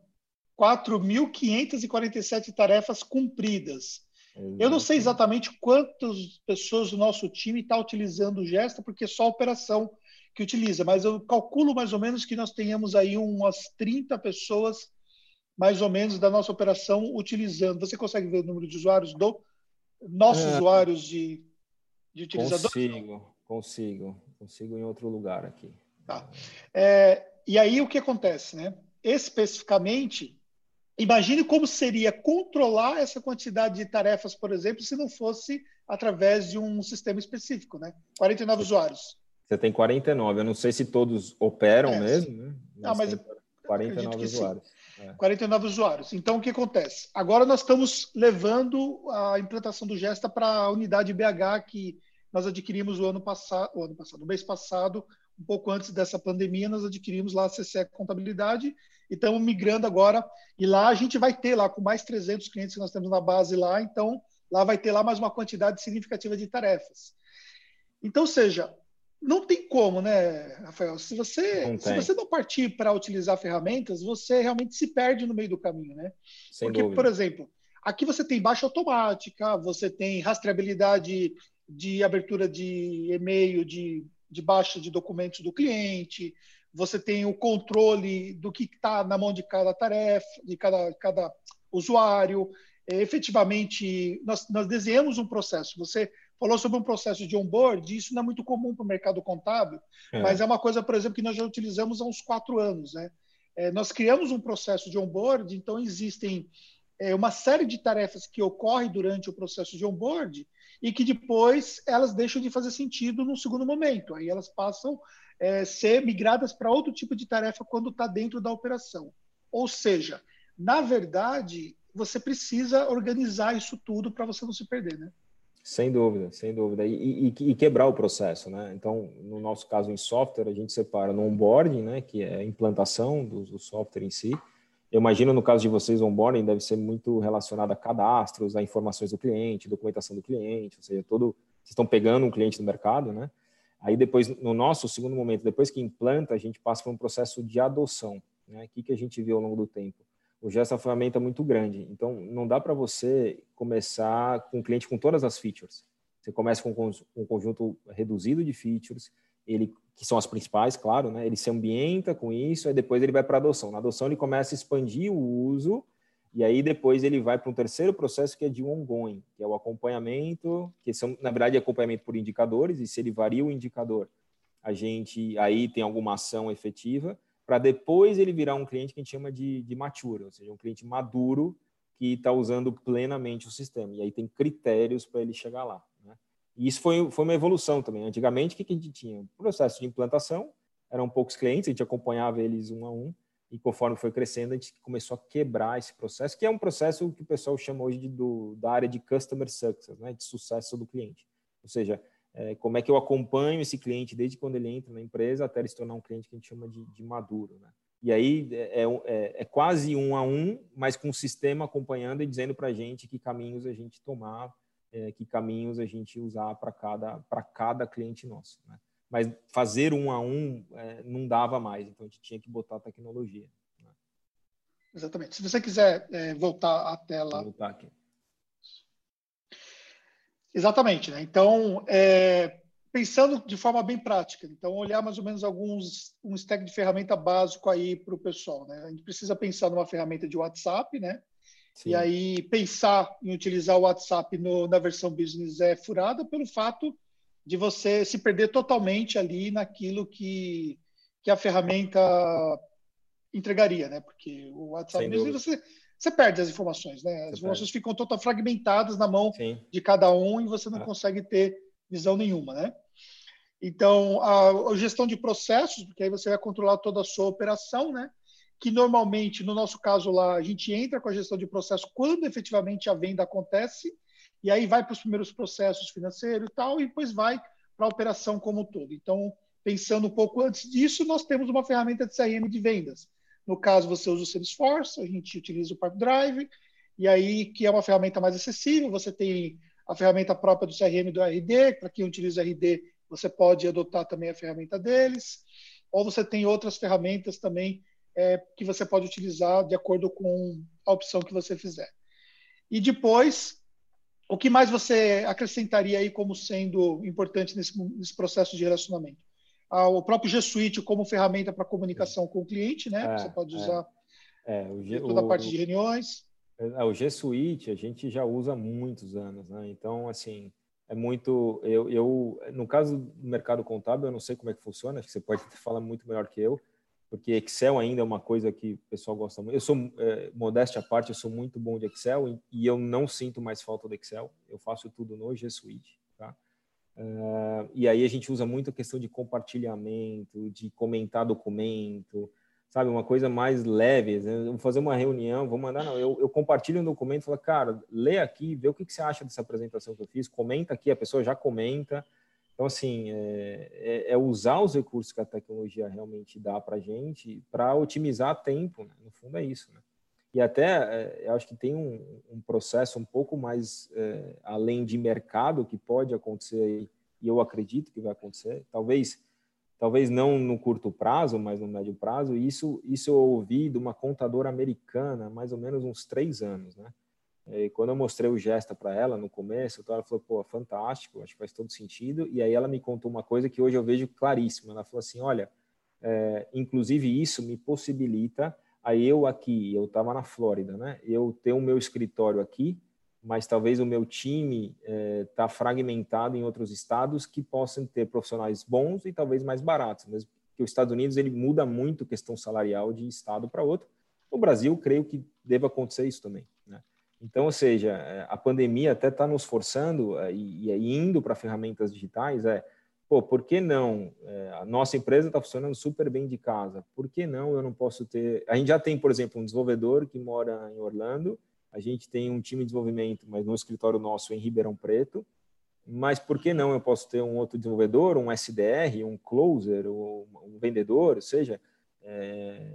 4.547 tarefas cumpridas. Exatamente. Eu não sei exatamente quantas pessoas do nosso time está utilizando o Gesta, porque é só a operação que utiliza, mas eu calculo mais ou menos que nós tenhamos aí umas 30 pessoas, mais ou menos, da nossa operação utilizando. Você consegue ver o número de usuários do nossos é, usuários de, de utilizadores? Consigo, consigo, consigo em outro lugar aqui. Tá. É, e aí o que acontece, né? Especificamente, imagine como seria controlar essa quantidade de tarefas, por exemplo, se não fosse através de um sistema específico, né? 49 usuários. Você tem 49, eu não sei se todos operam é, mesmo, né? Mas, não, mas 49 usuários. É. 49 usuários. Então, o que acontece? Agora nós estamos levando a implantação do Gesta para a unidade BH que nós adquirimos o ano passado, o ano passado, no mês passado, um pouco antes dessa pandemia, nós adquirimos lá a CCE Contabilidade e estamos migrando agora. E lá a gente vai ter lá com mais 300 clientes que nós temos na base lá, então lá vai ter lá mais uma quantidade significativa de tarefas. Então, seja, não tem como, né, Rafael? Se você, se você não partir para utilizar ferramentas, você realmente se perde no meio do caminho, né? Sem Porque, dúvida. por exemplo, aqui você tem baixa automática, você tem rastreabilidade de abertura de e-mail, de, de baixa de documentos do cliente, você tem o controle do que está na mão de cada tarefa, de cada, cada usuário. É, efetivamente, nós, nós desenhamos um processo. Você falou sobre um processo de onboard, isso não é muito comum para o mercado contábil, é. mas é uma coisa, por exemplo, que nós já utilizamos há uns quatro anos. Né? É, nós criamos um processo de onboard, então existem é, uma série de tarefas que ocorrem durante o processo de onboard e que depois elas deixam de fazer sentido no segundo momento. Aí elas passam a é, ser migradas para outro tipo de tarefa quando está dentro da operação. Ou seja, na verdade, você precisa organizar isso tudo para você não se perder, né? Sem dúvida, sem dúvida. E, e, e, quebrar o processo, né? Então, no nosso caso em software, a gente separa no onboarding, né? Que é a implantação do, do software em si. Eu imagino no caso de vocês, onboarding deve ser muito relacionado a cadastros, a informações do cliente, documentação do cliente, ou seja, todo... Vocês estão pegando um cliente do mercado, né? Aí depois, no nosso segundo momento, depois que implanta, a gente passa por um processo de adoção, né? O que, que a gente viu ao longo do tempo? O gesto é uma ferramenta muito grande. Então, não dá para você começar com o cliente com todas as features. Você começa com um conjunto reduzido de features, ele que são as principais, claro, né? Ele se ambienta com isso, aí depois ele vai para adoção. Na adoção ele começa a expandir o uso e aí depois ele vai para um terceiro processo que é de ongoing, que é o acompanhamento, que são na verdade acompanhamento por indicadores e se ele varia o indicador, a gente aí tem alguma ação efetiva para depois ele virar um cliente que a gente chama de, de mature, ou seja, um cliente maduro que está usando plenamente o sistema. E aí tem critérios para ele chegar lá. Né? E isso foi, foi uma evolução também. Antigamente, o que, que a gente tinha? Processo de implantação, eram poucos clientes, a gente acompanhava eles um a um, e conforme foi crescendo, a gente começou a quebrar esse processo, que é um processo que o pessoal chama hoje de, do, da área de customer success, né? de sucesso do cliente. Ou seja, é, como é que eu acompanho esse cliente desde quando ele entra na empresa até ele se tornar um cliente que a gente chama de, de maduro, né? E aí é, é, é, é, quase um a um, mas com o sistema acompanhando e dizendo para a gente que caminhos a gente tomar, é, que caminhos a gente usar para cada, cada cliente nosso. Né? Mas fazer um a um é, não dava mais, então a gente tinha que botar a tecnologia. Né? Exatamente. Se você quiser voltar à tela. Vou voltar aqui. Exatamente. Né? Então, é, pensando de forma bem prática, então olhar mais ou menos alguns um stack de ferramenta básico aí para o pessoal. Né? A gente precisa pensar numa ferramenta de WhatsApp, né? Sim. E aí pensar em utilizar o WhatsApp no, na versão business é furada pelo fato de você se perder totalmente ali naquilo que, que a ferramenta entregaria, né? Porque o WhatsApp business você você perde as informações, né? As você informações perde. ficam totalmente fragmentadas na mão Sim. de cada um e você não ah. consegue ter visão nenhuma, né? Então, a, a, gestão de processos, porque aí você vai controlar toda a sua operação, né? Que normalmente, no nosso caso lá, a gente entra com a gestão de processo quando efetivamente a venda acontece, e aí vai para os primeiros processos financeiros e tal, e depois vai para a operação como um todo. Então, pensando um pouco antes disso, nós temos uma ferramenta de CRM de vendas, no caso, você usa o Salesforce, a gente utiliza o Pipedrive, e aí que é uma ferramenta mais acessível, você tem a ferramenta própria do CRM do RD, para quem utiliza RD, você pode adotar também a ferramenta deles, ou você tem outras ferramentas também é, que você pode utilizar de acordo com a opção que você fizer. E depois, o que mais você acrescentaria aí como sendo importante nesse, nesse processo de relacionamento? O próprio G Suite como ferramenta para comunicação com o cliente, né? É, Você pode é. usar é, o G, toda a parte de reuniões. É, o G Suite a gente já usa há muitos anos, né? Então, assim, é muito. Eu, eu, no caso do mercado contábil, eu não sei como é que funciona, acho que você pode falar muito melhor que eu, porque Excel ainda é uma coisa que o pessoal gosta muito. Eu sou, é, modéstia à parte, eu sou muito bom de Excel e, e eu não sinto mais falta do Excel. Eu faço tudo no G Suite? Uh, e aí a gente usa muito a questão de compartilhamento, de comentar documento. sabe, uma coisa mais leve. Né? Vou fazer uma reunião, vou mandar, não, eu, eu compartilho um documento, falo, cara, lê aqui, vê o que, que você acha dessa apresentação que eu fiz, comenta aqui, a pessoa já comenta. Então, assim, é, é, é usar os recursos que a tecnologia realmente dá para gente para otimizar tempo, né? no fundo é isso, né? E até, é, eu acho que tem um, um processo um pouco mais é, além de mercado que pode acontecer e eu acredito que vai acontecer, talvez talvez não no curto prazo, mas no médio prazo. Isso, isso eu ouvi de uma contadora americana, mais ou menos uns três anos, né? E quando eu mostrei o Gesta para ela no começo, então ela falou, pô, fantástico, acho que faz todo sentido. E aí ela me contou uma coisa que hoje eu vejo claríssima. Ela falou assim, olha, é, inclusive isso me possibilita a eu aqui, eu estava na Flórida, né? Eu ter o meu escritório aqui, mas talvez o meu time está é, fragmentado em outros estados que possam ter profissionais bons e talvez mais baratos, mesmo que os Estados Unidos ele muda muito questão salarial de estado para outro. No Brasil, creio que deva acontecer isso também. Né? Então, ou seja, é, a pandemia até está nos forçando é, e, e indo para ferramentas digitais, é, pô, por que não? É, a nossa empresa está funcionando super bem de casa, por que não eu não posso ter... A gente já tem, por exemplo, um desenvolvedor que mora em Orlando, a gente tem um time de desenvolvimento, mas no escritório nosso em Ribeirão Preto. Mas por que não eu posso ter um outro desenvolvedor, um SDR, um closer, um vendedor, ou seja, é,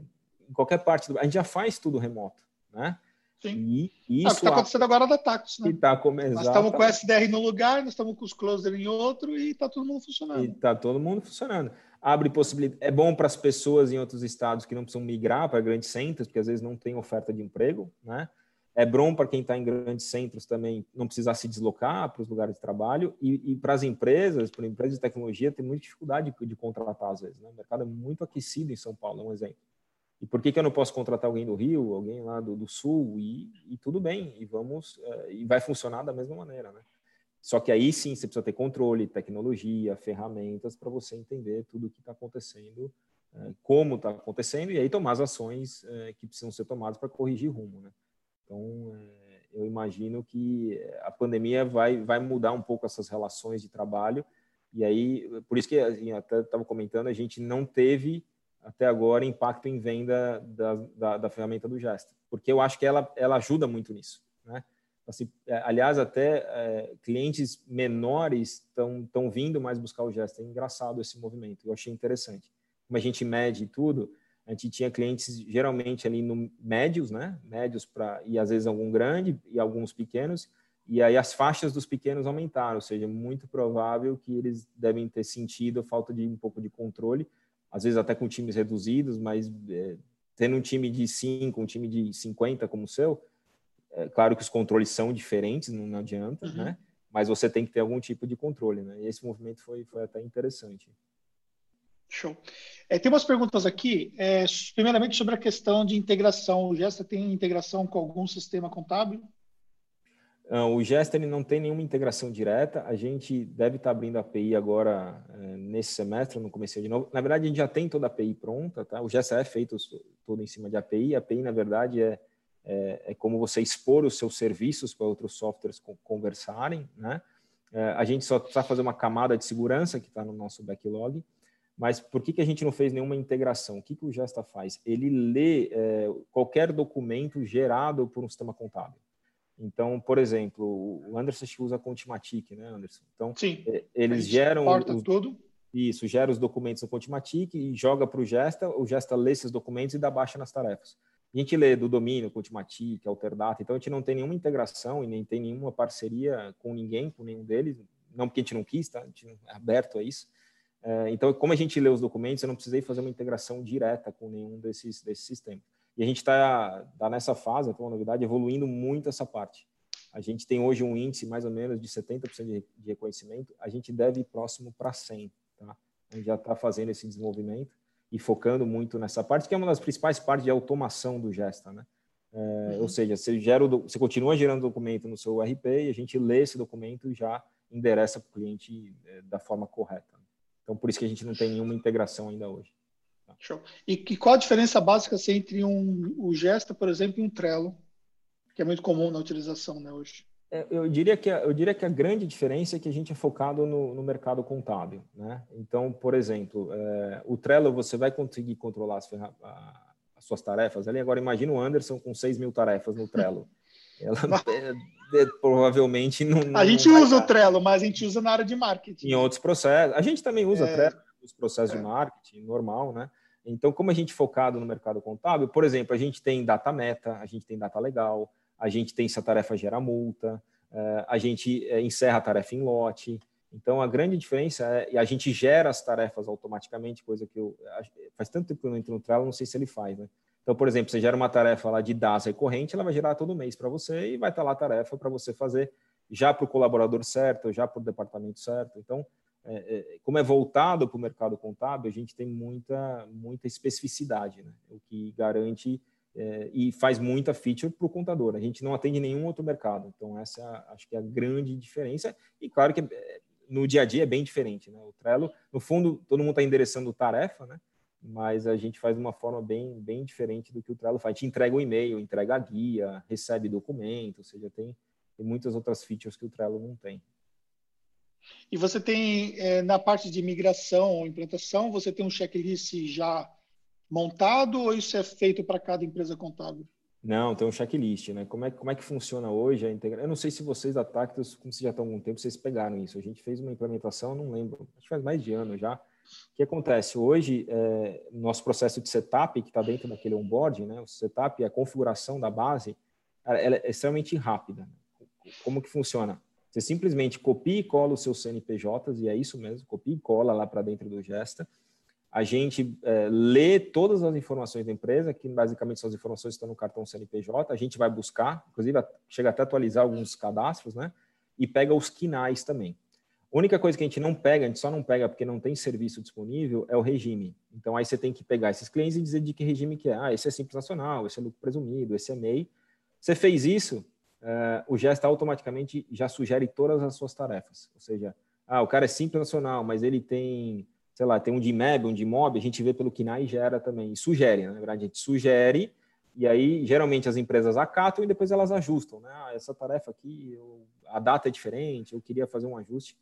em qualquer parte do... A gente já faz tudo remoto, né? Sim. E isso é o que está acontecendo agora da Tacos, né? Tá começando. Nós estamos com o SDR no lugar, nós estamos com os closer em outro e está todo mundo funcionando. E está todo mundo funcionando. Abre possibilidade. É bom para as pessoas em outros estados que não precisam migrar para grandes centros, porque às vezes não tem oferta de emprego, né? É bom para quem está em grandes centros também não precisar se deslocar para os lugares de trabalho. E, e para as empresas, para empresas de tecnologia, tem muita dificuldade de, de contratar às vezes. Né? O mercado é muito aquecido em São Paulo, é um exemplo. E por que, que eu não posso contratar alguém do Rio, alguém lá do, do Sul? E, e, tudo bem, e vamos uh, e vai funcionar da mesma maneira, né? Só que aí sim você precisa ter controle, tecnologia, ferramentas para você entender tudo o que está acontecendo, uh, como está acontecendo, e aí tomar as ações uh, que precisam ser tomadas para corrigir rumo, né? Então, eu imagino que a pandemia vai, vai mudar um pouco essas relações de trabalho. E aí, por isso que assim, até estava comentando, a gente não teve até agora impacto em venda da, da, da, ferramenta do Gesto, porque eu acho que ela, ela ajuda muito nisso. Né? Assim, é, aliás, até é, clientes menores estão vindo mais buscar o Gesto. É engraçado esse movimento, eu achei interessante. Como a gente mede tudo, a gente tinha clientes geralmente ali no médios, né? Médios para e às vezes algum grande e alguns pequenos. E aí as faixas dos pequenos aumentaram, ou seja, muito provável que eles devem ter sentido a falta de um pouco de controle, às vezes até com times reduzidos, mas é, tendo um time de 5, um time de 50 como o seu, é claro que os controles são diferentes, não, adianta, uhum. né? Mas você tem que ter algum tipo de controle, né? E esse movimento foi, foi até interessante. Show. É, tem umas perguntas aqui. É, primeiramente, sobre a questão de integração. O Gesta tem integração com algum sistema contábil? O Gesta ele não tem nenhuma integração direta. A gente deve estar abrindo a API agora é, nesse semestre, no começo de novo. Na verdade, a gente já tem toda a API pronta. Tá? O Gesta é feito todo em cima de API. A API, na verdade, é, é, é como você expor os seus serviços para outros softwares conversarem. Né? É, a gente só precisa fazer uma camada de segurança que está no nosso backlog. Mas por que, que a gente não fez nenhuma integração? O que, que o Gesta faz? Ele lê é, qualquer documento gerado por um sistema contábil. Então, por exemplo, o Anderson usa Contimatic, né, Anderson? Então, Sim, é, eles geram os, tudo. Isso, gera os documentos no Contimatic e joga para o Gesta, o Gesta lê esses documentos e dá baixa nas tarefas. A gente lê do domínio, Contimatic, Alterdata, então a gente não tem nenhuma integração e nem tem nenhuma parceria com ninguém, com nenhum deles, não porque a gente não quis, tá? A gente é aberto a isso, é, então, como a gente lê os documentos, eu não precisei fazer uma integração direta com nenhum desses, desses sistemas. E a gente está tá nessa fase, então, uma novidade, evoluindo muito essa parte. A gente tem hoje um índice mais ou menos de 70% de, de reconhecimento, a gente deve ir próximo para 100%. Tá? A gente já está fazendo esse desenvolvimento e focando muito nessa parte, que é uma das principais partes de automação do Gesta. Né? É, uhum. Ou seja, você, gera o, você continua gerando documento no seu RP e a gente lê esse documento e já endereça para o cliente é, da forma correta. Então, por isso que a gente não tem nenhuma integração ainda hoje. Show. E, e, qual a diferença básica assim, entre um, o Gesta, por exemplo, e um Trello, que é muito comum na utilização né, hoje? É, eu, diria que a, eu diria que a grande diferença é que a gente é focado no, no mercado contábil. Né? Então, por exemplo, é, o Trello você vai conseguir controlar as, as suas tarefas ali. Agora, imagina o Anderson com 6 mil tarefas no Trello. Ela é, provavelmente não, não. A gente usa dar. o Trello, mas a gente usa na área de marketing. Em outros processos. A gente também usa é, Trello nos processos é. de marketing, normal, né? Então, como a gente é focado no mercado contábil, por exemplo, a gente tem data meta, a gente tem data legal, a gente tem se a tarefa gera multa, é, a gente é, encerra a tarefa em lote. Então, a grande diferença é a gente gera as tarefas automaticamente, coisa que eu faz tanto tempo que eu não entro no Trello, não sei se ele faz, né? Então, por exemplo, você gera uma tarefa lá de DAS recorrente, ela vai gerar todo mês para você e vai estar lá a tarefa para você fazer já para o colaborador certo, já para o departamento certo. Então, como é voltado para o mercado contábil, a gente tem muita, muita especificidade, né? o que garante é, e faz muita feature para o contador. A gente não atende nenhum outro mercado. Então, essa é acho que é a grande diferença. E claro que é, no dia a dia é bem diferente. Né? O Trello, no fundo, todo mundo está endereçando tarefa, né? mas a gente faz de uma forma bem, bem diferente do que o Trello faz. A gente entrega o e-mail, entrega a guia, recebe documento, ou seja, tem, tem muitas outras features que o Trello não tem. E você tem, é, na parte de migração ou implantação, você tem um checklist já montado ou isso é feito para cada empresa contábil? Não, tem um checklist, né? Como é, como é que funciona hoje a integração? Eu não sei se vocês da Tactus, como vocês já estão há algum tempo, vocês pegaram isso. A gente fez uma implementação, não lembro, acho que faz mais de ano já, o que acontece? Hoje, é, nosso processo de setup, que está dentro daquele onboarding, né, o setup a configuração da base, ela é extremamente rápida. Como que funciona? Você simplesmente copia e cola os seus CNPJs, e é isso mesmo, copia e cola lá para dentro do Gesta. A gente é, lê todas as informações da empresa, que basicamente são as informações que estão no cartão CNPJ, a gente vai buscar, inclusive chega até atualizar alguns cadastros, né? E pega os quinais também. A única coisa que a gente não pega, a gente só não pega porque não tem serviço disponível, é o regime. Então, aí você tem que pegar esses clientes e dizer de que regime que é. Ah, esse é simples nacional, esse é lucro presumido, esse é MEI. Você fez isso, uh, o Gesta automaticamente já sugere todas as suas tarefas. Ou seja, ah, o cara é simples nacional, mas ele tem, sei lá, tem um de MEB, um de MOB, a gente vê pelo KINAI e gera também. E sugere, né? na verdade, a gente sugere e aí, geralmente, as empresas acatam e depois elas ajustam. Né? Ah, essa tarefa aqui, eu, a data é diferente, eu queria fazer um ajuste.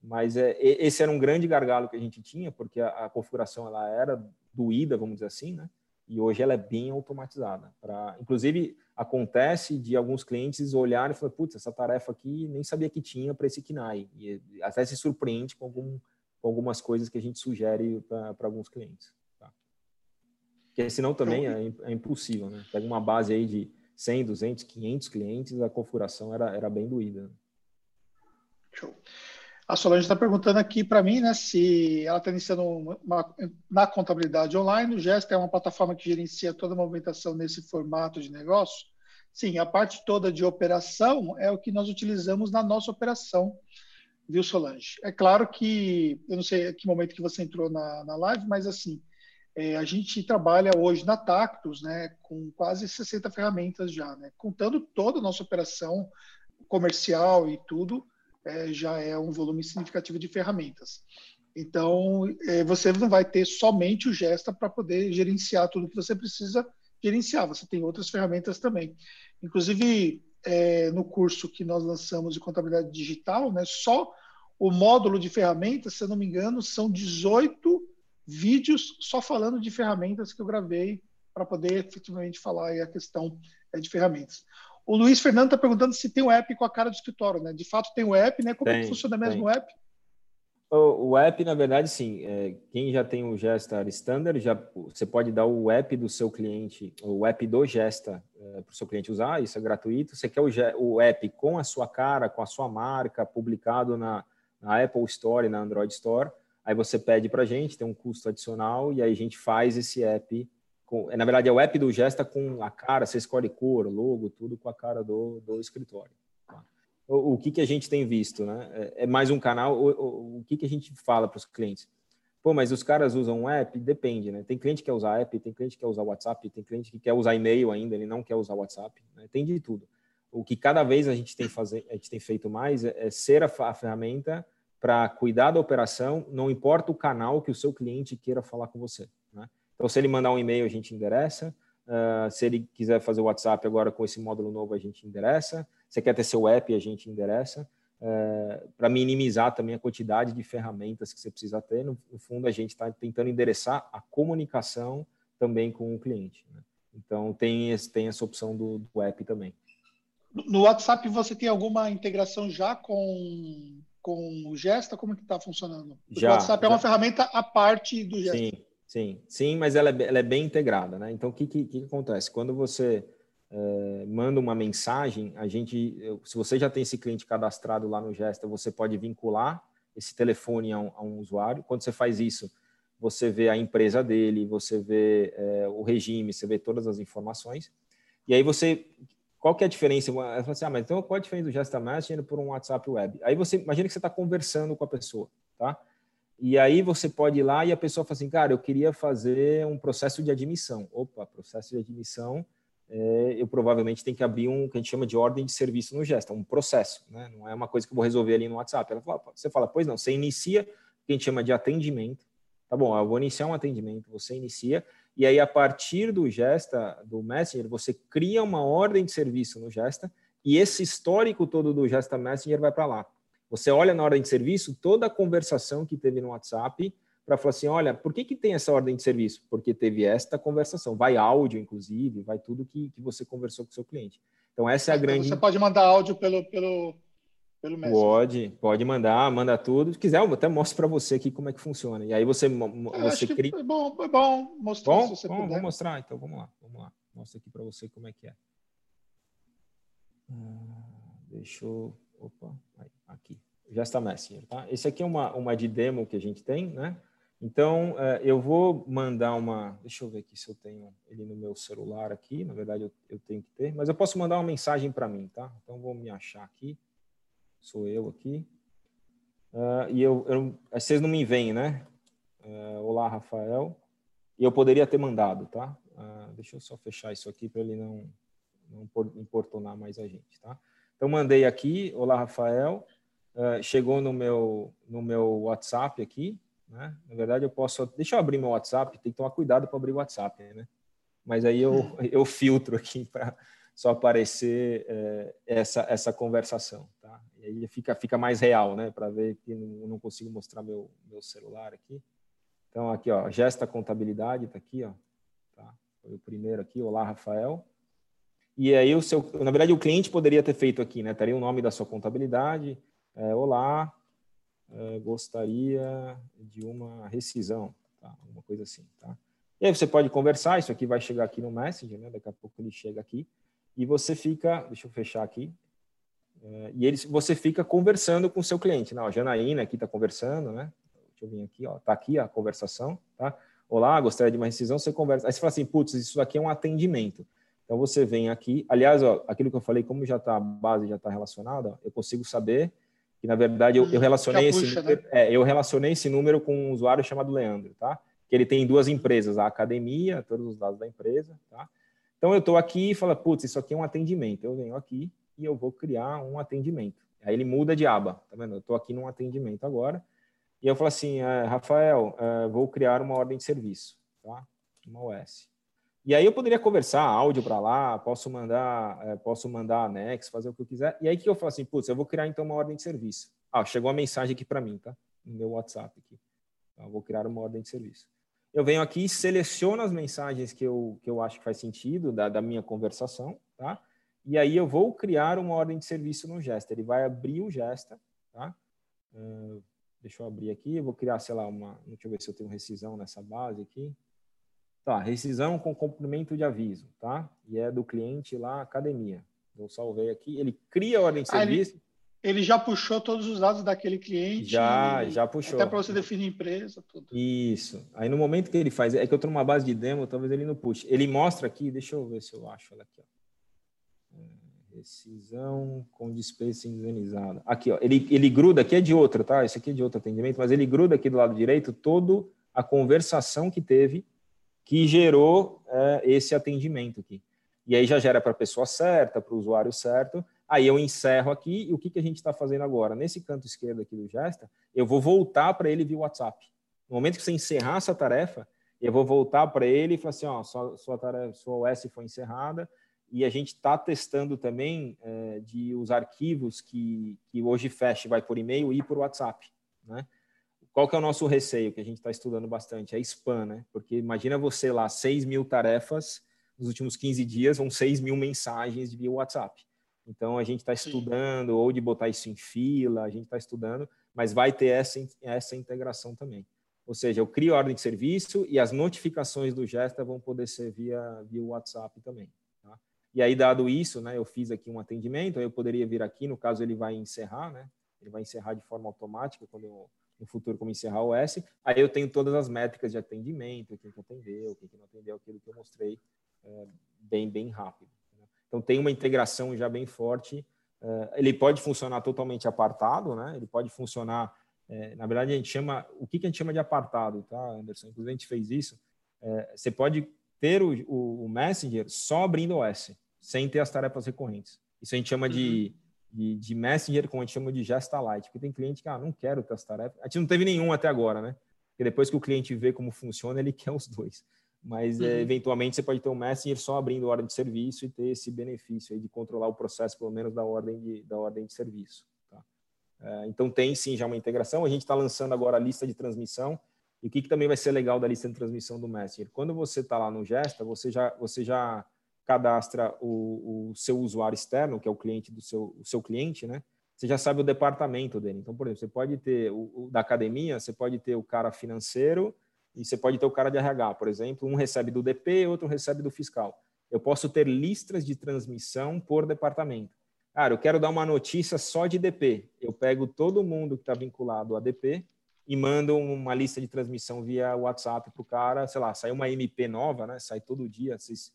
Mas é, esse era um grande gargalo que a gente tinha, porque a, a, configuração ela era doída, vamos dizer assim, né? E hoje ela é bem automatizada. Pra, inclusive, acontece de alguns clientes olharem e falar, putz, essa tarefa aqui nem sabia que tinha para esse KINAI. E até se surpreende com, algum, com algumas coisas que a gente sugere para alguns clientes. Tá? Porque senão também é, é impossível, né? Pega uma base aí de 100, 200, 500 clientes, a configuração era, era bem doída. Show. A Solange está perguntando aqui para mim, né, se ela está iniciando uma, na contabilidade online. O Gesta é uma plataforma que gerencia toda a movimentação nesse formato de negócio. Sim, a parte toda de operação é o que nós utilizamos na nossa operação, viu, Solange? É claro que, eu não sei a que momento que você entrou na, na live, mas assim, é, a gente trabalha hoje na Tactus, né, com quase 60 ferramentas já, né, contando toda a nossa operação comercial e tudo, é, já é um volume significativo de ferramentas. Então, é, você não vai ter somente o Gesta para poder gerenciar tudo que você precisa gerenciar, você tem outras ferramentas também. Inclusive, é, no curso que nós lançamos de contabilidade digital, né, só o módulo de ferramentas, se eu não me engano, são 18 vídeos só falando de ferramentas que eu gravei para poder efetivamente falar a questão é, de ferramentas. O Luiz Fernando está perguntando se tem um app com a cara do escritório, né? De fato tem o um app, né? Como tem, é que funciona mesmo o app? O, o, app, na verdade, sim. É, quem já tem o Gesta Standard, já, você pode dar o app do seu cliente, o app do Gesta é, para o seu cliente usar, isso é gratuito. Você quer o, o, app com a sua cara, com a sua marca, publicado na, na Apple Store e na Android Store, aí você pede para a gente, tem um custo adicional, e aí a gente faz esse app com, na verdade, é o app do Gesta com a cara, você escolhe cor, logo, tudo com a cara do, do escritório. Tá? O, o, que, que a gente tem visto, né? É, é mais um canal, o, o, o que, que a gente fala para os clientes? Pô, mas os caras usam um app? Depende, né? Tem cliente que quer usar app, tem cliente que quer usar WhatsApp, tem cliente que quer usar e-mail ainda, ele não quer usar WhatsApp, né? tem de tudo. O que cada vez a gente tem, fazer, a gente tem feito mais é, é ser a, a ferramenta para cuidar da operação, não importa o canal que o seu cliente queira falar com você. Então, se ele mandar um e-mail, a gente endereça. Uh, se ele quiser fazer o WhatsApp agora com esse módulo novo, a gente endereça. Se quer ter seu app, a gente endereça. Uh, para minimizar também a quantidade de ferramentas que você precisa ter. No, no fundo, a gente está tentando endereçar a comunicação também com o cliente. Né? Então, tem, esse, tem essa opção do, do app também. No WhatsApp, você tem alguma integração já com, com o Gesta? Como que está funcionando? já, o WhatsApp já. é uma ferramenta à parte do Gesta. Sim, sim, sim, mas ela é, ela é bem integrada. Né? Então, o que, que, que acontece? Quando você é, manda uma mensagem, a gente, se você já tem esse cliente cadastrado lá no Gesta, você pode vincular esse telefone a um, a um usuário. Quando você faz isso, você vê a empresa dele, você vê é, o regime, você vê todas as informações. E aí você, qual que é a diferença? Você fala assim, ah, mas então qual é a diferença do Gesta Messenger por um WhatsApp Web? Aí você, imagina que você está conversando com a pessoa, tá? E aí você pode ir lá e a pessoa fala assim, cara, eu queria fazer um processo de admissão. Opa, processo de admissão, é, eu provavelmente tenho que abrir um que a gente chama de ordem de serviço no Gesta, um processo, né? Não é uma coisa que eu vou resolver ali no WhatsApp. Ela fala, você fala, pois não, você inicia o que a gente chama de atendimento, Tá bom, eu vou iniciar um atendimento, você inicia, e aí a partir do Gesta, do Messenger, você cria uma ordem de serviço no Gesta, e esse histórico todo do Gesta Messenger vai para lá. Você olha na ordem de serviço toda a conversação que teve no WhatsApp para falar assim, olha, por que, que tem essa ordem de serviço? Porque teve esta conversação. Vai áudio, inclusive, vai tudo que, que você conversou com o seu cliente. Então, essa é a então, grande... Você pode mandar áudio pelo, pelo, pelo Messenger. Pode, pode mandar, manda tudo. Se quiser, eu até mostro para você aqui como é que funciona. E aí você, você cria. É bom, é bom mostrar bom, se você bom. Vou mostrar, então vamos lá, vamos lá. Mostra aqui para você como é que é. Ah, deixa eu. Opa, aqui. Já está Messenger, tá? Esse aqui é uma, uma de demo que a gente tem, né? Então, é, eu vou mandar uma. Deixa eu ver aqui se eu tenho ele no meu celular aqui. Na verdade, eu, eu tenho que ter, mas eu posso mandar uma mensagem para mim, tá? Então, vou me achar aqui sou eu aqui. Uh, e eu, eu, vocês não me veem, né? Uh, olá, Rafael. E eu poderia ter mandado, tá? Uh, deixa eu só fechar isso aqui para ele não, não importunar mais a gente, tá? Então, mandei aqui, olá, Rafael. Chegou no meu, no meu WhatsApp aqui, né? Na verdade, eu posso... Deixa eu abrir meu WhatsApp, tem que tomar cuidado para abrir o WhatsApp, né? Mas aí eu, eu filtro aqui para só aparecer é, essa, essa conversação, tá? E aí fica, fica mais real, né? Para ver que não, não consigo mostrar meu, meu celular aqui. Então, aqui, ó, Gesta Contabilidade, tá aqui, ó. Tá? Foi o primeiro aqui, olá, Rafael. E aí, o seu, na verdade, o cliente poderia ter feito aqui, né? Teria o nome da sua contabilidade. É, olá, é, gostaria de uma rescisão, tá? Alguma coisa assim, tá? E aí você pode conversar, isso aqui vai chegar aqui no Messenger, né? Daqui a pouco ele chega aqui e você fica, deixa eu fechar aqui, é, e eles, você fica conversando com o seu cliente. Não, a Janaína aqui está conversando, né? Deixa eu vir aqui, ó, tá aqui a conversação, tá? Olá, gostaria de uma rescisão, você conversa. Aí você fala assim, putz, isso aqui é um atendimento. Então você vem aqui, aliás, ó, aquilo que eu falei, como já está a base já está relacionada, eu consigo saber que na verdade eu, eu hum, relacionei puxa, esse número, né? é, eu relacionei esse número com um usuário chamado Leandro, tá? Que ele tem duas empresas, a academia, todos os dados da empresa, tá? Então, eu estou aqui e falo, putz, isso aqui é um atendimento. Eu venho aqui e eu vou criar um atendimento. Aí ele muda de aba, tá vendo? Eu estou aqui num atendimento agora. E eu falo assim, é, Rafael, é, vou criar uma ordem de serviço, tá? Uma OS. E aí eu poderia conversar áudio para lá, posso mandar, é, posso mandar anexo, fazer o que eu quiser. E aí que eu falo assim, putz, eu vou criar então uma ordem de serviço. Ah, chegou a mensagem aqui para mim, tá? No meu WhatsApp aqui. Então, eu vou criar uma ordem de serviço eu venho aqui seleciono as mensagens que eu, que eu acho que faz sentido da, da minha conversação, tá? E aí eu vou criar uma ordem de serviço no Gesta. Ele vai abrir o Gesta, tá? Uh, deixa eu abrir aqui, eu vou criar, sei lá, uma... Deixa eu ver se eu tenho rescisão nessa base aqui. Tá, rescisão com cumprimento de aviso, tá? E é do cliente lá, academia. Eu salvei aqui. Ele cria a ordem de ah, serviço. Ele ele já puxou todos os dados daquele cliente. Já, já puxou. Até para você definir empresa, tudo. Isso. Aí no momento que ele faz, é que eu estou numa base de demo, talvez ele não puxe. Ele mostra aqui, deixa eu ver se eu acho ela aqui. Ó. É, rescisão com despesa indenizada. Aqui, ó. Ele, ele gruda, aqui é de outro, tá? Esse aqui é de outro atendimento, mas ele gruda aqui do lado direito todo a conversação que teve que gerou é, esse atendimento aqui. E aí já gera para a pessoa certa, para o usuário certo Aí eu encerro aqui e o que, que a gente está fazendo agora? Nesse canto esquerdo aqui do Gesta, eu vou voltar para ele via WhatsApp. No momento que você encerrar essa tarefa, eu vou voltar para ele e falar assim, ó, sua, sua, tarefa, sua OS foi encerrada e a gente está testando também é, de os arquivos que, que hoje Fast vai por e-mail e por WhatsApp, né? Qual que é o nosso receio que a gente está estudando bastante? É spam, né? Porque imagina você lá, 6 mil tarefas, nos últimos 15 dias vão 6 mil mensagens via WhatsApp. Então, a gente está estudando, ou de botar isso em fila, a gente está estudando, mas vai ter essa, essa integração também. Ou seja, eu crio a ordem de serviço e as notificações do Gesta vão poder ser via, via WhatsApp também. Tá? E aí, dado isso, né, eu fiz aqui um atendimento, aí eu poderia vir aqui, no caso ele vai encerrar, né? Ele vai encerrar de forma automática quando eu, no futuro como encerrar o S. Aí eu tenho todas as métricas de atendimento, quem que atendeu, quem que não atendeu, aquilo que eu mostrei é, bem, bem rápido. Né? Então tem uma integração já bem forte. É, ele pode funcionar totalmente apartado, né? Ele pode funcionar é, na verdade, a gente chama. O que, que a gente chama de apartado, tá, Anderson? Inclusive, a gente fez isso. Você pode ter o, o, o, Messenger só abrindo o S, sem ter as tarefas recorrentes. Isso a gente chama uhum. De, de, Messenger, como a gente chama de Gesta Light. Porque tem cliente que, ah, não quero ter as tarefas. A gente não teve nenhum até agora, né? Porque depois que o cliente vê como funciona, ele quer os dois. Mas, é, uhum. é, eventualmente, você pode ter um Messenger só abrindo ordem de serviço e ter esse benefício aí de controlar o processo, pelo menos, da ordem de, da ordem de serviço. É, então tem sim já uma integração. A gente está lançando agora a lista de transmissão. E o que, que, também vai ser legal da lista de transmissão do Messenger? Quando você está lá no Gesta, você já, você já cadastra o, o, seu usuário externo, que é o cliente do seu, o seu cliente, né? Você já sabe o departamento dele. Então, por exemplo, você pode ter o, o da academia, você pode ter o cara financeiro e você pode ter o cara de RH, por exemplo. Um recebe do DP, outro recebe do fiscal. Eu posso ter listas de transmissão por departamento. Cara, eu quero dar uma notícia só de DP. Eu pego todo mundo que está vinculado a DP e mando uma lista de transmissão via WhatsApp para o cara, sei lá, sai uma MP nova, né? Sai todo dia. Vocês,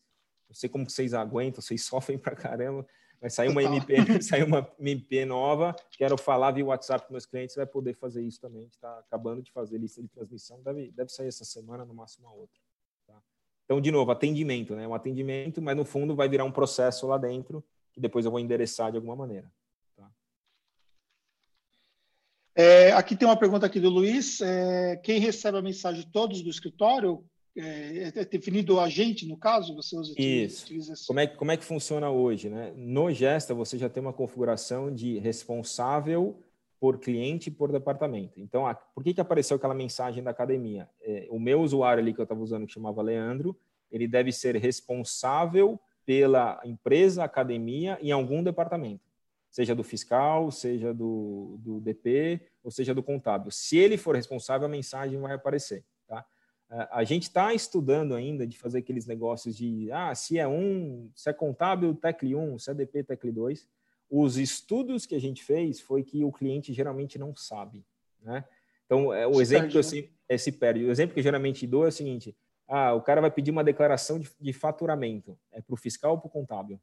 não sei como vocês aguentam, vocês sofrem para caramba, mas sai uma MP, sai uma MP nova, quero falar via WhatsApp com meus clientes, vai poder fazer isso também. A gente está acabando de fazer lista de transmissão, deve, deve sair essa semana, no máximo a outra. Tá? Então, de novo, atendimento, né? Um atendimento, mas no fundo vai virar um processo lá dentro que depois eu vou endereçar de alguma maneira. Tá? É, aqui tem uma pergunta aqui do Luiz. É, quem recebe a mensagem todos do escritório? É, é definido o agente, no caso? Você usa Isso. Assim. Como, é, como é que funciona hoje? Né? No Gesta, você já tem uma configuração de responsável por cliente e por departamento. Então, a, por que, que apareceu aquela mensagem da academia? É, o meu usuário ali que eu estava usando, que chamava Leandro, ele deve ser responsável pela empresa, academia, em algum departamento, seja do fiscal, seja do, do DP, ou seja do contábil. Se ele for responsável, a mensagem vai aparecer. A gente está estudando ainda de fazer aqueles negócios de, ah, se é um, se é contábil, tecle 1, se é DP, tecle 2. Os estudos que a gente fez foi que o cliente geralmente não sabe, né? Então, é, o se exemplo perde, que eu né? se, é, se perde. O exemplo que eu geralmente dou é o seguinte: ah, o cara vai pedir uma declaração de, de faturamento. É para o fiscal ou para o contábil?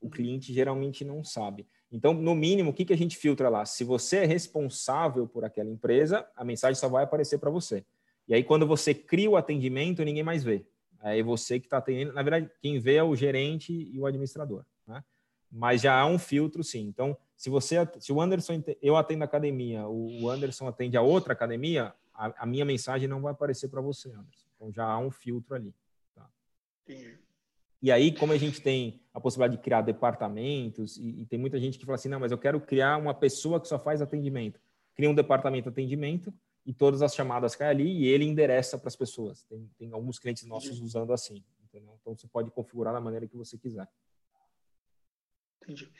O uhum. cliente geralmente não sabe. Então, no mínimo, o que, que a gente filtra lá? Se você é responsável por aquela empresa, a mensagem só vai aparecer para você. E aí, quando você cria o atendimento, ninguém mais vê. É você que está atendendo. Na verdade, quem vê é o gerente e o administrador. Né? Mas já há um filtro, sim. Então, se você, se o Anderson, eu atendo a academia, o Anderson atende a outra academia, a, a minha mensagem não vai aparecer para você, Anderson. Então já há um filtro ali. Tá? E aí, como a gente tem a possibilidade de criar departamentos, e, e, tem muita gente que fala assim, não, mas eu quero criar uma pessoa que só faz atendimento. Cria um departamento de atendimento e todas as chamadas caem ali e ele endereça para as pessoas. Tem, tem, alguns clientes nossos Entendi. usando assim. Entendeu? Então, você pode configurar da maneira que você quiser. Entendi.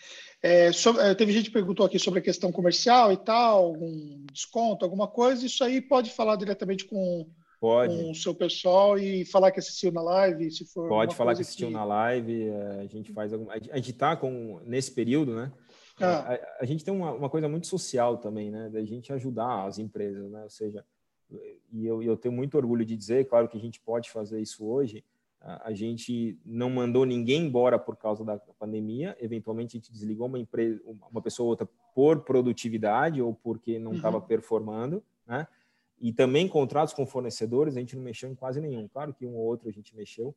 É, sobre, é, teve gente que perguntou aqui sobre a questão comercial e tal, algum desconto, alguma coisa. Isso aí pode falar diretamente com com o seu pessoal e falar que assistiu na live, se for. Pode falar que assistiu que... na live, é, a gente faz alguma. A gente está com nesse período, né? Ah. A, a, gente tem uma, uma, coisa muito social também, né? Da gente ajudar as empresas, né? Ou seja, e eu, eu tenho muito orgulho de dizer, claro que a gente pode fazer isso hoje. A, gente não mandou ninguém embora por causa da pandemia. Eventualmente a gente desligou uma empresa, uma pessoa ou outra por produtividade ou porque não estava uhum. performando, né? E também contratos com fornecedores, a gente não mexeu em quase nenhum. Claro que um ou outro a gente mexeu,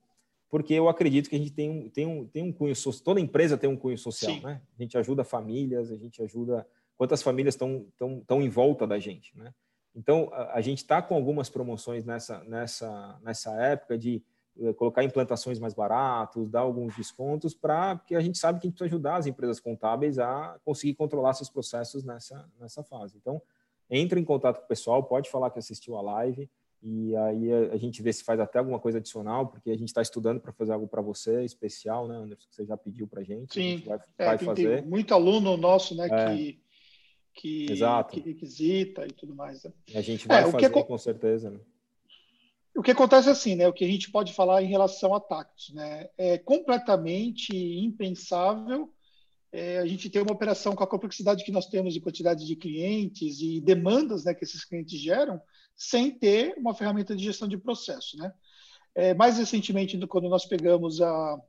porque eu acredito que a gente tem um, tem um, tem um cunho social, toda empresa tem um cunho social, Sim. né? A gente ajuda famílias, a gente ajuda quantas famílias estão tão, tão em volta da gente, né? Então, a, a gente está com algumas promoções nessa, nessa, nessa época de uh, colocar implantações mais baratos, dar alguns descontos, para porque a gente sabe que a gente precisa ajudar as empresas contábeis a conseguir controlar seus processos nessa, nessa fase. Então, entra em contato com o pessoal, pode falar que assistiu a live e aí a, gente vê se faz até alguma coisa adicional, porque a gente está estudando para fazer algo para você especial, né, Anderson? Que você já pediu para a gente. Sim, a gente vai, é, vai fazer. Tem muito aluno nosso, né, é. que, que, Exato. que requisita e tudo mais. Né? E a gente vai é, fazer que, com certeza. Né? O que acontece é assim, né? O que a gente pode falar em relação a Tactus, né? É completamente impensável é, a gente ter uma operação com a complexidade que nós temos de quantidade de clientes e demandas né, que esses clientes geram, sem ter uma ferramenta de gestão de processo. Né? É, mais recentemente, quando nós pegamos a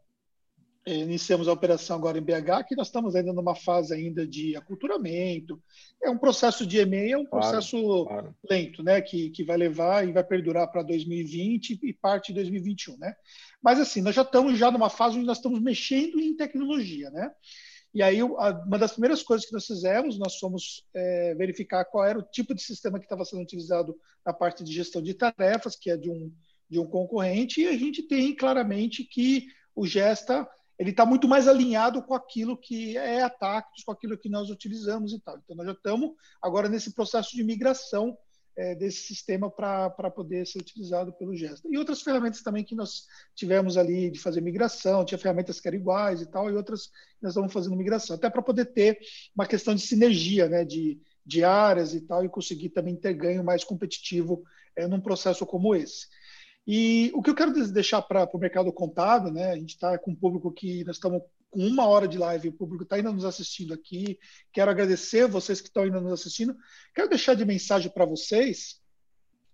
é, iniciamos a operação agora em BH, que nós estamos ainda numa fase ainda de aculturamento. É um processo de EMEA, é um processo claro, claro. lento, né, que, que vai levar e vai perdurar para 2020 e parte de 2021, né? Mas assim, nós já estamos já numa fase onde nós estamos mexendo em tecnologia, né? E aí, uma das primeiras coisas que nós fizemos, nós fomos é, verificar qual era o tipo de sistema que estava sendo utilizado na parte de gestão de tarefas, que é de um, de um concorrente, e a gente tem claramente que o Gesta ele está muito mais alinhado com aquilo que é a com aquilo que nós utilizamos e tal. Então, nós já estamos agora nesse processo de migração é, desse sistema para poder ser utilizado pelo Gesta. E outras ferramentas também que nós tivemos ali de fazer migração, tinha ferramentas que eram iguais e tal, e outras que nós estamos fazendo migração, até para poder ter uma questão de sinergia, né, de, de áreas e tal, e conseguir também ter ganho mais competitivo é, num processo como esse. E o que eu quero deixar para o mercado contábil, né? A gente está com um público que nós estamos com uma hora de live, o público está ainda nos assistindo aqui. Quero agradecer vocês que estão ainda nos assistindo. Quero deixar de mensagem para vocês.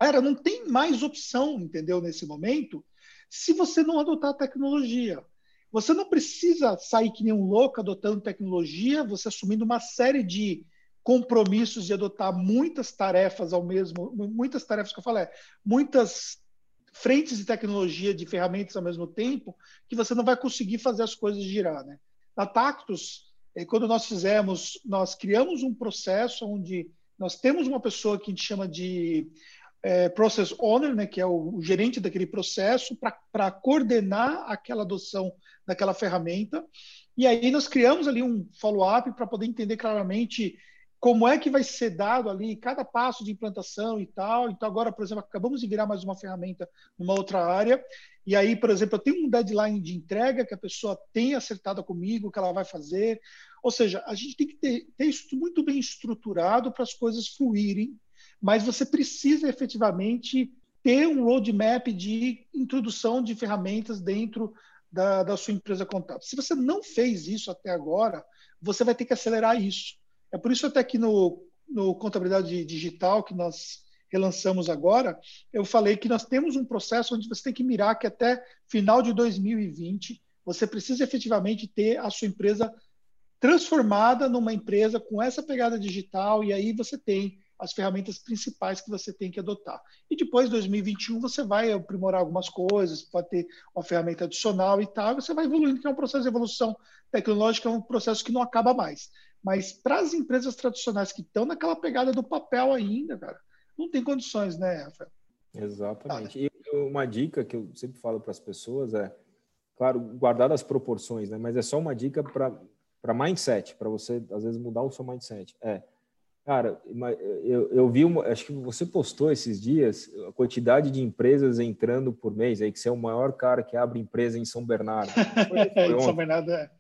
Era, não tem mais opção, entendeu, nesse momento, se você não adotar a tecnologia. Você não precisa sair que nem um louco adotando tecnologia, você assumindo uma série de compromissos de adotar muitas tarefas ao mesmo, muitas tarefas que eu falei, muitas frentes de tecnologia, de ferramentas ao mesmo tempo, que você não vai conseguir fazer as coisas girar. Né? Na Tactus, eh, quando nós fizemos, nós criamos um processo onde nós temos uma pessoa que a gente chama de é, Process Owner, né, que é o, o gerente daquele processo, para coordenar aquela adoção daquela ferramenta. E aí nós criamos ali um follow-up para poder entender claramente como é que vai ser dado ali cada passo de implantação e tal. Então, agora, por exemplo, acabamos de virar mais uma ferramenta numa outra área. E aí, por exemplo, eu tenho um deadline de entrega que a pessoa tem acertado comigo, que ela vai fazer. Ou seja, a gente tem que ter, ter isso muito bem estruturado para as coisas fluírem, mas você precisa efetivamente ter um roadmap de introdução de ferramentas dentro da, da sua empresa contábil. Se você não fez isso até agora, você vai ter que acelerar isso. É por isso até que no, no Contabilidade Digital, que nós relançamos agora, eu falei que nós temos um processo onde você tem que mirar que até final de 2020 você precisa efetivamente ter a sua empresa transformada numa empresa com essa pegada digital e aí você tem as ferramentas principais que você tem que adotar. E depois, 2021, você vai aprimorar algumas coisas, pode ter uma ferramenta adicional e tal, você vai evoluindo, que é um processo de evolução tecnológica, é um processo que não acaba mais. Mas para as empresas tradicionais que estão naquela pegada do papel ainda, cara, não tem condições, né, Rafael? Exatamente. Ah, e uma dica que eu sempre falo para as pessoas é, claro, guardar as proporções, né? Mas é só uma dica para mindset, para você às vezes mudar o seu mindset. É, cara, eu, eu vi, uma, acho que você postou esses dias a quantidade de empresas entrando por mês, aí que você é o maior cara que abre empresa em São Bernardo. Foi, foi São Bernardo é.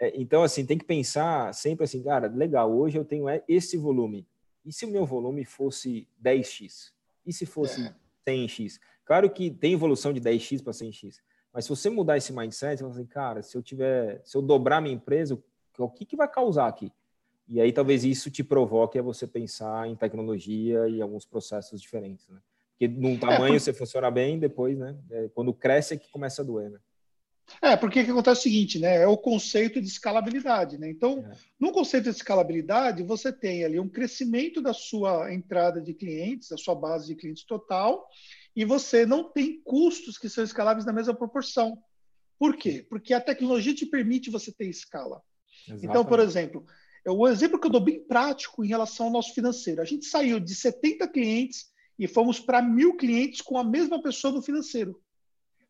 É, então, assim, tem que pensar sempre assim, cara, legal, hoje eu tenho esse volume. E se o meu volume fosse 10x? E se fosse é. 100x? Claro que tem evolução de 10x para 100x. Mas se você mudar esse mindset, você fala assim, cara, se eu tiver, se eu dobrar minha empresa, o que, que vai causar aqui? E aí talvez isso te provoque a você pensar em tecnologia e alguns processos diferentes, né? Porque num é, tamanho é, você funciona bem, depois, né? É, quando cresce é que começa a doer, né? É, porque que acontece o seguinte, né? É o conceito de escalabilidade, né? Então, é. no conceito de escalabilidade, você tem ali um crescimento da sua entrada de clientes, da sua base de clientes total, e você não tem custos que são escaláveis na mesma proporção. Por quê? Porque a tecnologia te permite você ter escala. Exatamente. Então, por exemplo, o exemplo que eu dou bem prático em relação ao nosso financeiro. A gente saiu de 70 clientes e fomos para mil clientes com a mesma pessoa no financeiro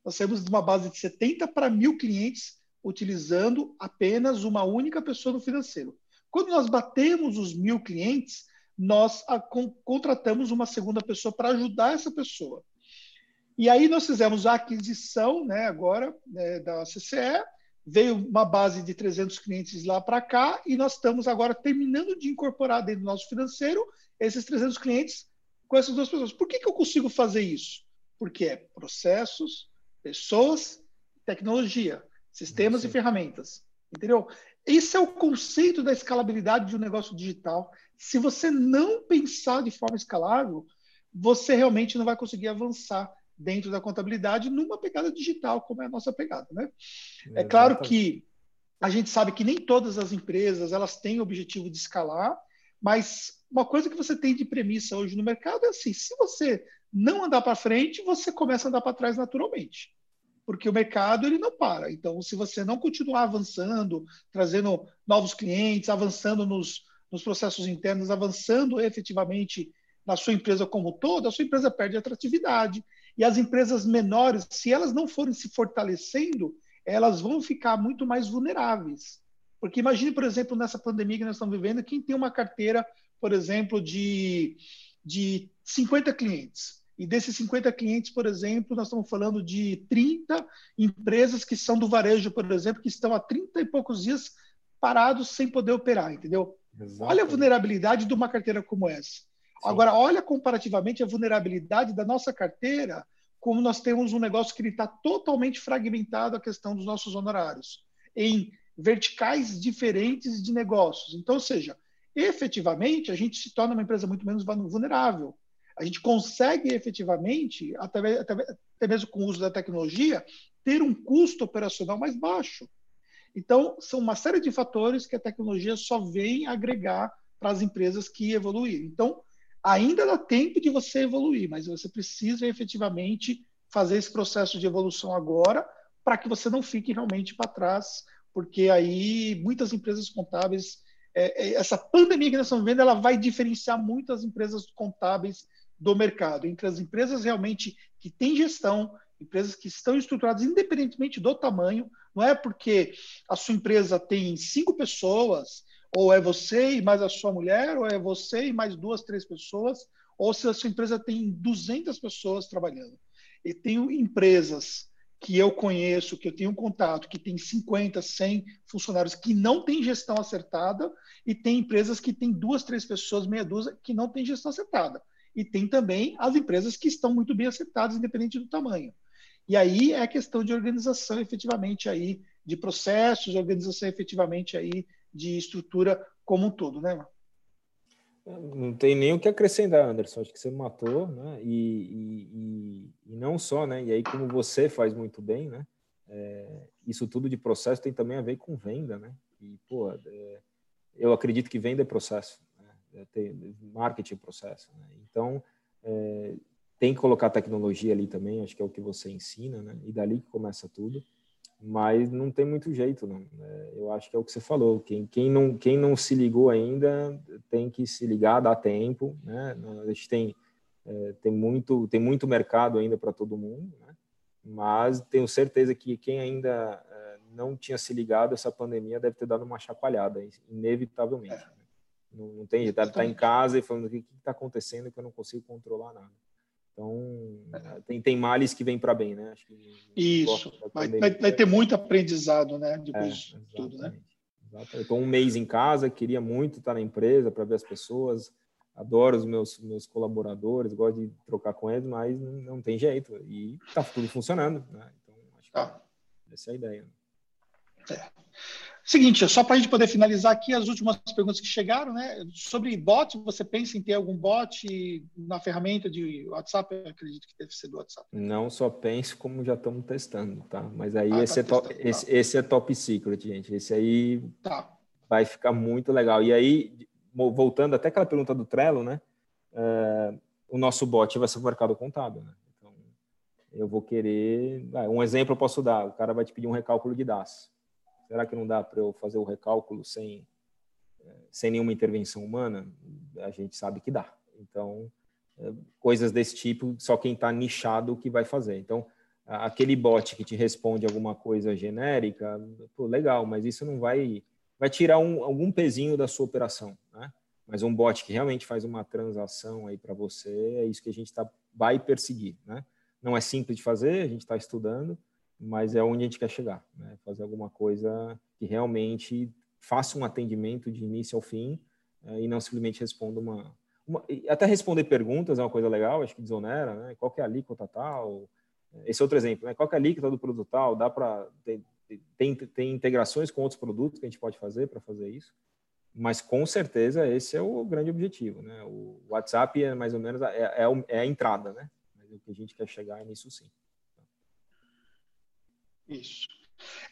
nós saímos de uma base de 70 para mil clientes utilizando apenas uma única pessoa no financeiro. Quando nós batemos os mil clientes, nós a, con, contratamos uma segunda pessoa para ajudar essa pessoa. E aí nós fizemos a aquisição, né, agora, né, da CCE, veio uma base de 300 clientes lá para cá e nós estamos agora terminando de incorporar dentro do nosso financeiro esses 300 clientes com essas duas pessoas. Por que, que eu consigo fazer isso? Porque é processos, pessoas, tecnologia, sistemas Sim. e ferramentas. Entendeu? Esse é o conceito da escalabilidade de um negócio digital. Se você não pensar de forma escalável, você realmente não vai conseguir avançar dentro da contabilidade numa pegada digital, como é a nossa pegada. Né? É, é claro que a gente sabe que nem todas as empresas elas têm o objetivo de escalar, mas uma coisa que você tem de premissa hoje no mercado é assim: se você não andar para frente, você começa a andar para trás naturalmente. Porque o mercado ele não para. Então, se você não continuar avançando, trazendo novos clientes, avançando nos, nos processos internos, avançando efetivamente na sua empresa como todo, a sua empresa perde atratividade. E as empresas menores, se elas não forem se fortalecendo, elas vão ficar muito mais vulneráveis. Porque imagine, por exemplo, nessa pandemia que nós estamos vivendo, quem tem uma carteira, por exemplo, de, de 50 clientes. E desses 50 clientes, por exemplo, nós estamos falando de 30 empresas que são do varejo, por exemplo, que estão há 30 e poucos dias parados sem poder operar, entendeu? Exato. Olha a vulnerabilidade de uma carteira como essa. Agora, olha comparativamente a vulnerabilidade da nossa carteira, como nós temos um negócio que está totalmente fragmentado a questão dos nossos honorários, em verticais diferentes de negócios. Então, ou seja, efetivamente, a gente se torna uma empresa muito menos vulnerável. A gente consegue efetivamente, até, mesmo com o uso da tecnologia, ter um custo operacional mais baixo. Então, são uma série de fatores que a tecnologia só vem agregar para as empresas que evoluírem. Então, ainda dá tempo de você evoluir, mas você precisa efetivamente fazer esse processo de evolução agora para que você não fique realmente para trás, porque aí muitas empresas contábeis, é, é, essa pandemia que nós estamos vendo, ela vai diferenciar muito as empresas contábeis do mercado, entre as empresas realmente que têm gestão, empresas que estão estruturadas independentemente do tamanho, não é porque a sua empresa tem cinco pessoas, ou é você e mais a sua mulher, ou é você e mais duas, três pessoas, ou se a sua empresa tem 200 pessoas trabalhando. E tenho empresas que eu conheço, que eu tenho contato, que tem 50, 100 funcionários que não têm gestão acertada, e tem empresas que têm duas, três pessoas, meia dúzia, que não têm gestão acertada. E tem também as empresas que estão muito bem acertadas, independente do tamanho. E aí é questão de organização efetivamente aí, de processos, organização efetivamente aí de estrutura como um todo, né? Não tem nem o que acrescentar, Anderson. Acho que você matou, né? E, e, e não só, né? E aí, como você faz muito bem, né? É, isso tudo de processo tem também a ver com venda, né? E, pô, é, eu acredito que venda é processo, né? tem, marketing é processo, né? Então, é, tem que colocar tecnologia ali também, acho que é o que você ensina, né? E dali que começa tudo mas não tem muito jeito, não. É, eu acho que é o que você falou. Quem, quem, não, quem não se ligou ainda tem que se ligar, dá tempo, né? A gente tem, é, tem, muito, tem muito mercado ainda para todo mundo, né? Mas tenho certeza que quem ainda é, não tinha se ligado, essa pandemia deve ter dado uma chacoalhada, inevitavelmente. Não, não tem jeito, deve estar em casa e falando o que está acontecendo que eu não consigo controlar nada. Então, é. tem, tem males que vêm para bem, né? Isso, vai, vai, vai, ter muito aprendizado, né? Depois é, de tudo, né? Exatamente. Estou um mês em casa, queria muito estar na empresa para ver as pessoas, adoro os meus, meus colaboradores, gosto de trocar com eles, mas não, não tem jeito. E está tudo funcionando, né? Então, acho que ah. essa é a ideia. É. Seguinte, só para a gente poder finalizar aqui as últimas perguntas que chegaram, né? Sobre bot, você pensa em ter algum bot na ferramenta de WhatsApp? Eu acredito que deve ser do WhatsApp. Não só penso, como já estamos testando, tá? Mas aí ah, esse, tá é top, tá. esse, esse, é top secret, gente. Esse aí tá. vai ficar muito legal. E aí, voltando até aquela pergunta do Trello, né? Uh, o nosso bot vai ser o mercado contábil, né? Então, eu vou querer... Um exemplo eu posso dar. O cara vai te pedir um recálculo de DAS Será que não dá para eu fazer o recálculo sem, sem nenhuma intervenção humana? A gente sabe que dá. Então, eh, coisas desse tipo, só quem está nichado que vai fazer. Então, aquele bot que te responde alguma coisa genérica, pô, legal, mas isso não vai vai tirar um, algum pezinho da sua operação, né? Mas um bot que realmente faz uma transação aí para você, é isso que a gente tá, vai perseguir, né? Não é simples de fazer, a gente está estudando, mas é onde a gente quer chegar, né? Fazer alguma coisa que realmente faça um atendimento de início ao fim é, e não simplesmente responda uma, uma, até responder perguntas é uma coisa legal, acho que desonera, né? Qual que é a alíquota tal? Esse é outro exemplo, né? Qual que é a alíquota do produto tal? Dá para tem, tem integrações com outros produtos que a gente pode fazer para fazer isso, mas com certeza esse é o grande objetivo, né? O WhatsApp é mais ou menos é, é, é a entrada, né? Mas o que a gente quer chegar é nisso sim. Isso.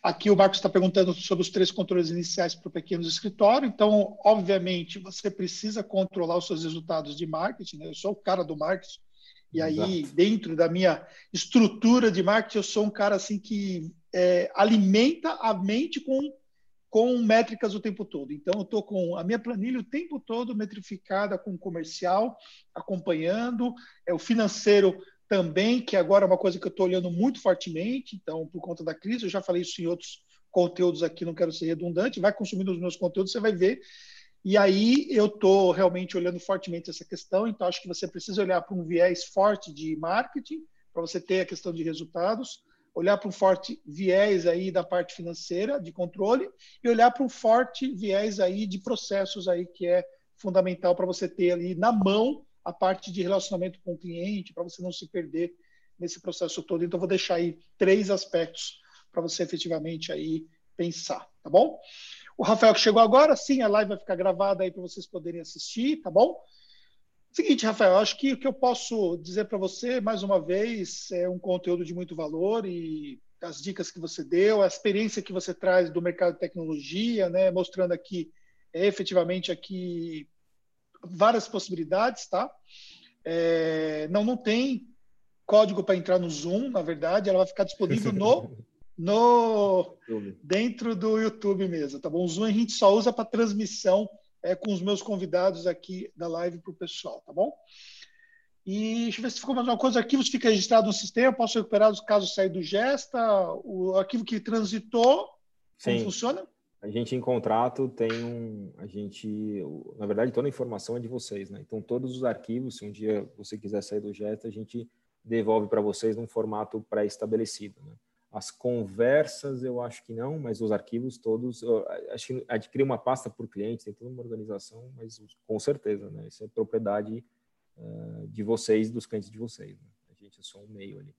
Aqui o Marcos está perguntando sobre os três controles iniciais para o pequeno escritório. Então, obviamente, você precisa controlar os seus resultados de marketing. Né? Eu sou o cara do marketing. E aí, Exato. dentro da minha estrutura de marketing, eu sou um cara assim que é, alimenta a mente com, com métricas o tempo todo. Então, eu estou com a minha planilha o tempo todo metrificada com comercial, acompanhando, é o financeiro também, que agora é uma coisa que eu estou olhando muito fortemente, então, por conta da crise, eu já falei isso em outros conteúdos aqui, não quero ser redundante, vai consumindo os meus conteúdos, você vai ver. E aí eu estou realmente olhando fortemente essa questão, então acho que você precisa olhar para um viés forte de marketing, para você ter a questão de resultados, olhar para um forte viés aí da parte financeira, de controle, e olhar para um forte viés aí de processos aí, que é fundamental para você ter ali na mão a parte de relacionamento com o cliente, para você não se perder nesse processo todo. Então, vou deixar aí três aspectos para você efetivamente aí pensar, tá bom? O Rafael que chegou agora, sim, a live vai ficar gravada aí para vocês poderem assistir, tá bom? Seguinte, Rafael, acho que o que eu posso dizer para você, mais uma vez, é um conteúdo de muito valor e as dicas que você deu, a experiência que você traz do mercado de tecnologia, né, mostrando aqui é, efetivamente aqui várias possibilidades, tá? É, não, não tem código para entrar no Zoom, na verdade, ela vai ficar disponível no, no dentro do YouTube mesmo, tá bom? O Zoom a gente só usa para transmissão é, com os meus convidados aqui da live para o pessoal, tá bom? E deixa eu ver se ficou mais uma coisa. Arquivos fica registrado no sistema, posso recuperar os casos sair do Gesta, o arquivo que transitou, Sim. como funciona? A gente em contrato tem um, a gente, na verdade toda a informação é de vocês, né? Então todos os arquivos, se um dia você quiser sair do Gesta, a gente devolve para vocês num formato pré-estabelecido, né? As conversas, eu acho que não, mas os arquivos todos, acho que adquirir uma pasta por cliente, tem toda uma organização, mas com certeza, né? Isso é propriedade uh, de vocês, dos clientes de vocês. Né? A gente é só um meio ali.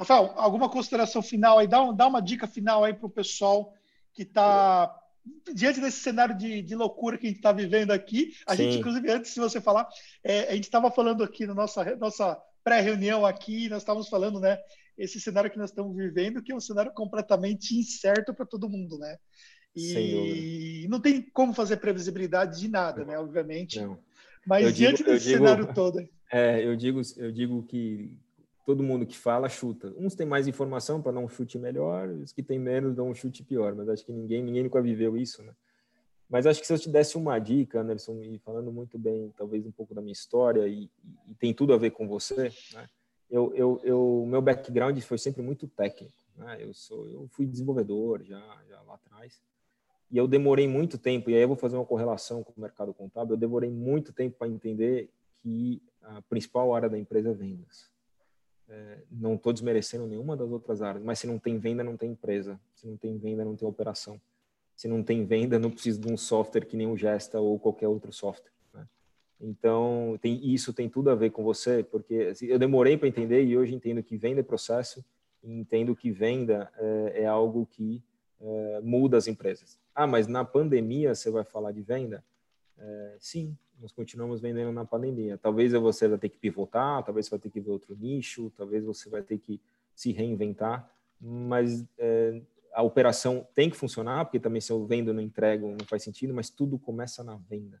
Rafael, alguma consideração final aí? Dá, um, dá uma dica final aí para o pessoal que está diante desse cenário de, de, loucura que a gente está vivendo aqui. A Sim. gente, inclusive, antes de você falar, é, a gente estava falando aqui na nossa, nossa pré-reunião aqui, nós estávamos falando, né? esse cenário que nós estamos vivendo, que é um cenário completamente incerto para todo mundo, né? E não tem como fazer previsibilidade de nada, né? Obviamente. Não. Mas eu diante digo, desse digo, cenário todo. É, eu digo, eu digo que todo mundo que fala chuta. Uns têm mais informação para dar um chute melhor, os que têm menos dão um chute pior. Mas acho que ninguém, ninguém nunca viveu isso, né? Mas acho que se eu te desse uma dica, Anderson, e falando muito bem, talvez um pouco da minha história e, e tem tudo a ver com você, né? eu, eu, eu, meu background foi sempre muito técnico. Né? Eu sou, eu fui desenvolvedor já, já lá atrás. E eu demorei muito tempo, e aí eu vou fazer uma correlação com o mercado contábil, eu demorei muito tempo para entender que a principal área da empresa é vendas. É, não estou desmerecendo nenhuma das outras áreas, mas se não tem venda, não tem empresa. Se não tem venda, não tem operação. Se não tem venda, não precisa de um software que nem o Gesta ou qualquer outro software. Então, tem, isso tem tudo a ver com você, porque assim, eu demorei para entender e hoje entendo que venda é processo entendo que venda é, é algo que é, muda as empresas. Ah, mas na pandemia você vai falar de venda? É, sim, nós continuamos vendendo na pandemia. Talvez você vai ter que pivotar, talvez você vai ter que ver outro nicho, talvez você vai ter que se reinventar, mas é, a operação tem que funcionar, porque também se eu vendo não entrego não faz sentido, mas tudo começa na venda.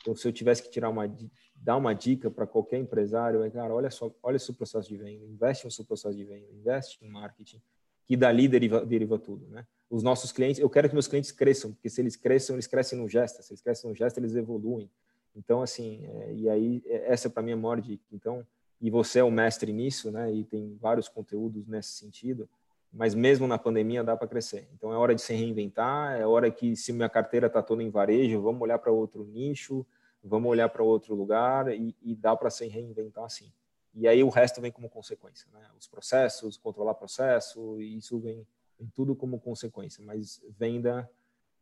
Então, se eu tivesse que tirar uma, dar uma dica para qualquer empresário, é, cara, olha só, olha o seu processo de venda, investe no seu processo de venda, investe em marketing, que dali deriva, deriva tudo, né? Os nossos clientes, eu quero que meus clientes cresçam, porque se eles cresçam, eles crescem no gesto, se eles crescem no gesto, eles evoluem. Então, assim, é, e aí, é, essa para mim é a maior dica. Então, e você é o mestre nisso, né? E tem vários conteúdos nesse sentido. mas mesmo na pandemia dá para crescer. Então é hora de se reinventar, é hora que se minha carteira está toda em varejo, vamos olhar para outro nicho, vamos olhar para outro lugar e, e dá para se reinventar sim. E aí o resto vem como consequência, né? Os processos, controlar processo, isso vem, vem tudo como consequência. Mas venda,